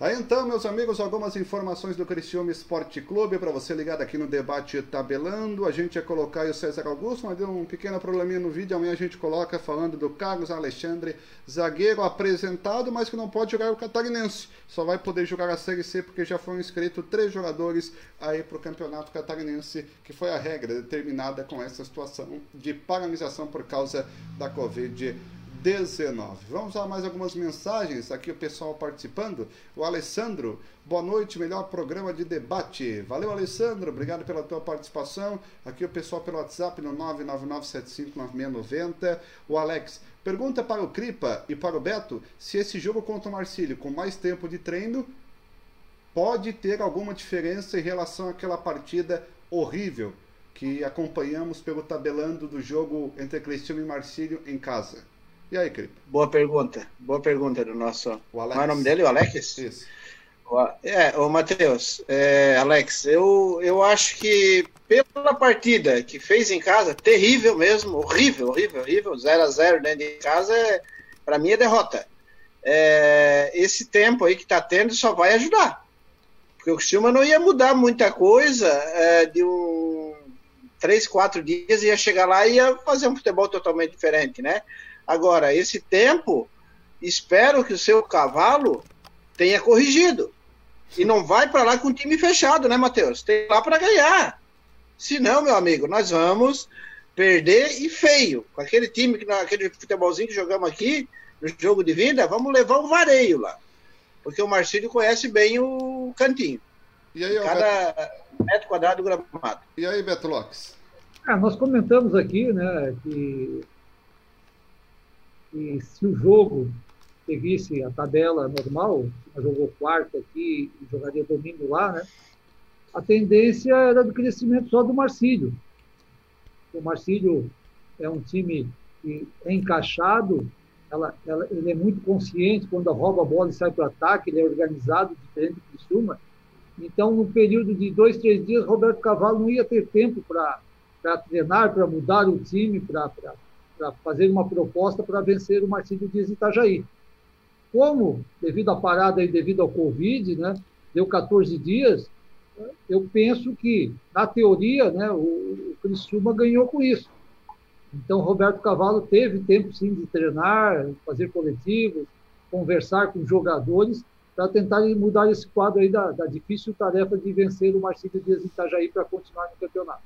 Tá então, meus amigos, algumas informações do Criciúma Esporte Clube para você ligado aqui no debate tabelando. A gente ia colocar o César Augusto, mas deu um pequeno probleminha no vídeo. Amanhã a gente coloca falando do Carlos Alexandre, zagueiro apresentado, mas que não pode jogar o catarinense. Só vai poder jogar a Série C porque já foram inscritos três jogadores aí para o campeonato catarinense, que foi a regra determinada com essa situação de paralisação por causa da Covid-19. 19. Vamos a mais algumas mensagens aqui, o pessoal participando. O Alessandro, boa noite, melhor programa de debate. Valeu, Alessandro, obrigado pela tua participação. Aqui o pessoal pelo WhatsApp no 999759690. O Alex, pergunta para o Cripa e para o Beto se esse jogo contra o Marcílio, com mais tempo de treino, pode ter alguma diferença em relação àquela partida horrível que acompanhamos pelo tabelando do jogo entre Cristiano e Marcílio em casa. E aí, Cripe? Boa pergunta. Boa pergunta do nosso. O Alex. Qual é o nome dele? O Alex? Isso. É, o Matheus, é, Alex, eu, eu acho que pela partida que fez em casa, terrível mesmo, horrível, horrível, horrível, 0 a 0 dentro de casa, é, para mim é derrota. É, esse tempo aí que tá tendo só vai ajudar. Porque o Criciúma não ia mudar muita coisa é, de um três, quatro dias, ia chegar lá e ia fazer um futebol totalmente diferente, né? Agora, esse tempo, espero que o seu cavalo tenha corrigido. E não vai para lá com o time fechado, né, Matheus? Tem lá para ganhar. Se não, meu amigo, nós vamos perder e feio. Com aquele time, aquele futebolzinho que jogamos aqui, no jogo de vida, vamos levar um vareio lá. Porque o Marcílio conhece bem o cantinho. E aí, Cada Beto... metro quadrado gramado. E aí, Beto Lopes? Ah, nós comentamos aqui, né, que e se o jogo seguisse a tabela normal, jogou quarta aqui e jogaria domingo lá, né? A tendência era do crescimento só do Marcílio. O Marcílio é um time que é encaixado, ela, ela, ele é muito consciente quando rouba a bola e sai para o ataque, ele é organizado, diferente do Criciúma. Então, no período de dois, três dias, Roberto Cavalo não ia ter tempo para treinar, para mudar o time, para para fazer uma proposta para vencer o Marcílio Dias Itajaí. Como, devido à parada e devido ao Covid, né, deu 14 dias, eu penso que, na teoria, né, o, o Criciúma ganhou com isso. Então, Roberto Cavalo teve tempo, sim, de treinar, fazer coletivos, conversar com jogadores, para tentar mudar esse quadro aí da, da, difícil tarefa de vencer o Marcílio Dias Itajaí para continuar no campeonato.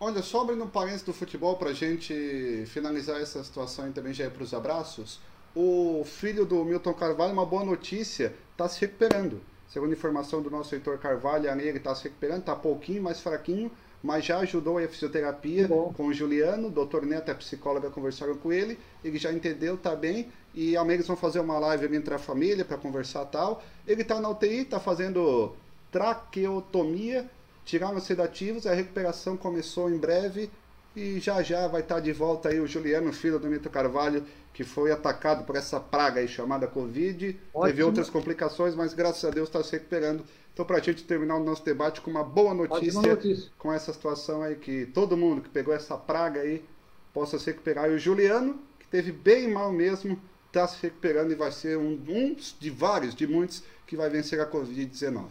Olha, só abrindo um parênteses do futebol para a gente finalizar essa situação e também já ir para os abraços. O filho do Milton Carvalho, uma boa notícia, está se recuperando. Segundo informação do nosso Heitor Carvalho, a ele está se recuperando, está pouquinho mais fraquinho, mas já ajudou a fisioterapia com o Juliano, o doutor Neto, a psicóloga, conversaram com ele, ele já entendeu, está bem, e amanhã eles vão fazer uma live entre a família para conversar tal. Ele está na UTI, está fazendo traqueotomia, tiraram os sedativos, a recuperação começou em breve e já já vai estar tá de volta aí o Juliano, filho do Mito Carvalho, que foi atacado por essa praga aí chamada Covid. Ótimo. Teve outras complicações, mas graças a Deus está se recuperando. Então, para a gente terminar o nosso debate com uma boa notícia, notícia, com essa situação aí, que todo mundo que pegou essa praga aí possa se recuperar. E o Juliano, que teve bem mal mesmo, está se recuperando e vai ser um, um de vários, de muitos, que vai vencer a Covid-19.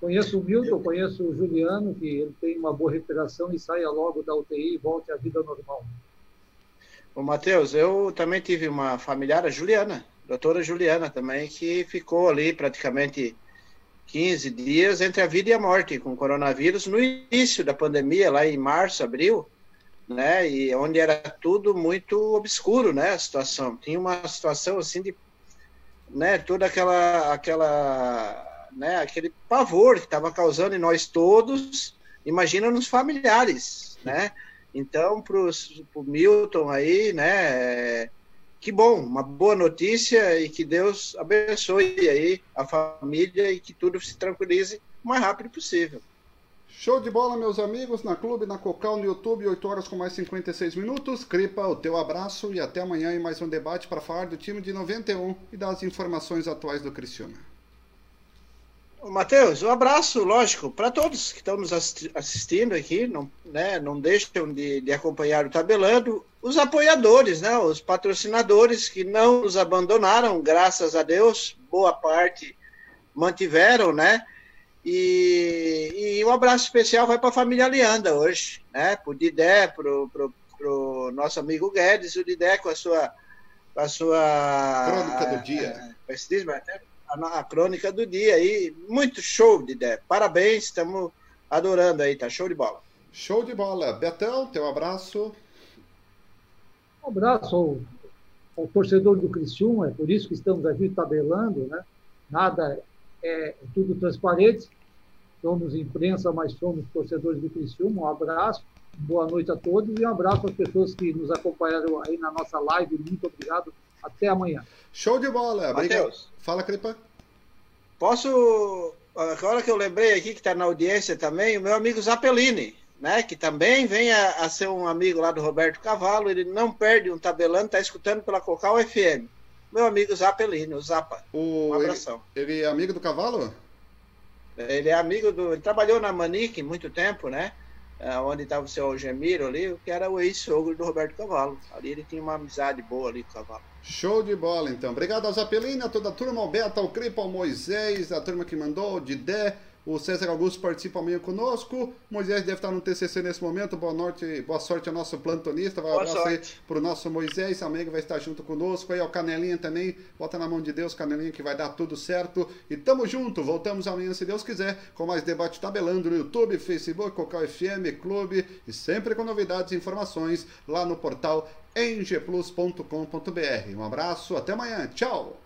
Conheço o Milton, conheço o Juliano, que ele tem uma boa recuperação e saia logo da UTI e volte à vida normal. Ô, Matheus, eu também tive uma familiar, a Juliana, a doutora Juliana também, que ficou ali praticamente 15 dias entre a vida e a morte com o coronavírus no início da pandemia, lá em março, abril, né? E onde era tudo muito obscuro, né? A situação. Tinha uma situação assim de, né? Toda aquela, aquela né, aquele pavor que estava causando em nós todos, imagina nos familiares, né? Então, para o Milton aí, né, que bom, uma boa notícia e que Deus abençoe aí a família e que tudo se tranquilize o mais rápido possível. Show de bola, meus amigos, na Clube, na Cocal, no YouTube, 8 horas com mais 56 minutos. Cripa, o teu abraço e até amanhã em mais um debate para falar do time de 91 e das informações atuais do Criciúma. Matheus, um abraço, lógico, para todos que estão nos assistindo aqui, não, né, não deixem de, de, acompanhar o Tabelando, os apoiadores, né, os patrocinadores que não nos abandonaram, graças a Deus, boa parte mantiveram, né, e, e um abraço especial vai para a família Leanda hoje, né, para o Didé, para o nosso amigo Guedes, o Didé com a sua... Com a sua Crônica do dia. É, a, a crônica do dia aí. Muito show de ideia. Parabéns, estamos adorando aí, tá show de bola. Show de bola. Betão, teu abraço. Um abraço ao, ao torcedor do Criciúma, é por isso que estamos aqui tabelando, né? Nada é, é tudo transparente. Somos imprensa, mas somos torcedores do Criciúma. Um abraço, boa noite a todos e um abraço às pessoas que nos acompanharam aí na nossa live. Muito obrigado. Até amanhã. Show de bola. Matheus. Fala, Cripa. Posso. Agora que eu lembrei aqui que está na audiência também, o meu amigo Zapelini, né? Que também vem a, a, ser um amigo lá do Roberto Cavalo. Ele não perde um tabelando, está escutando pela Cocal FM. Meu amigo Zapelini, o Zapa. O, um abração. Ele, ele é amigo do Cavalo? Ele é amigo do. Ele trabalhou na Manique muito tempo, né? É, onde estava o seu Algemiro ali, que era o ex-sogro do Roberto Cavalo. Ali ele tinha uma amizade boa ali com o Cavalo. Show de bola, então. Obrigado ao Zapelina, toda a turma, ao Beto, ao Cripa, ao Moisés, a turma que mandou, o Didé, o César Augusto participa amanhã conosco. Moisés deve estar no TCC nesse momento. Boa, noite, boa sorte ao nosso plantonista. Vai abraço aí o nosso Moisés. Amanhã que vai estar junto conosco. Aí ao Canelinha também. Bota na mão de Deus, Canelinha, que vai dar tudo certo. E tamo junto. Voltamos amanhã, se Deus quiser, com mais debate tabelando no YouTube, Facebook, Cocal FM, Clube. E sempre com novidades e informações lá no portal engplus.com.br. Um abraço, até amanhã. Tchau!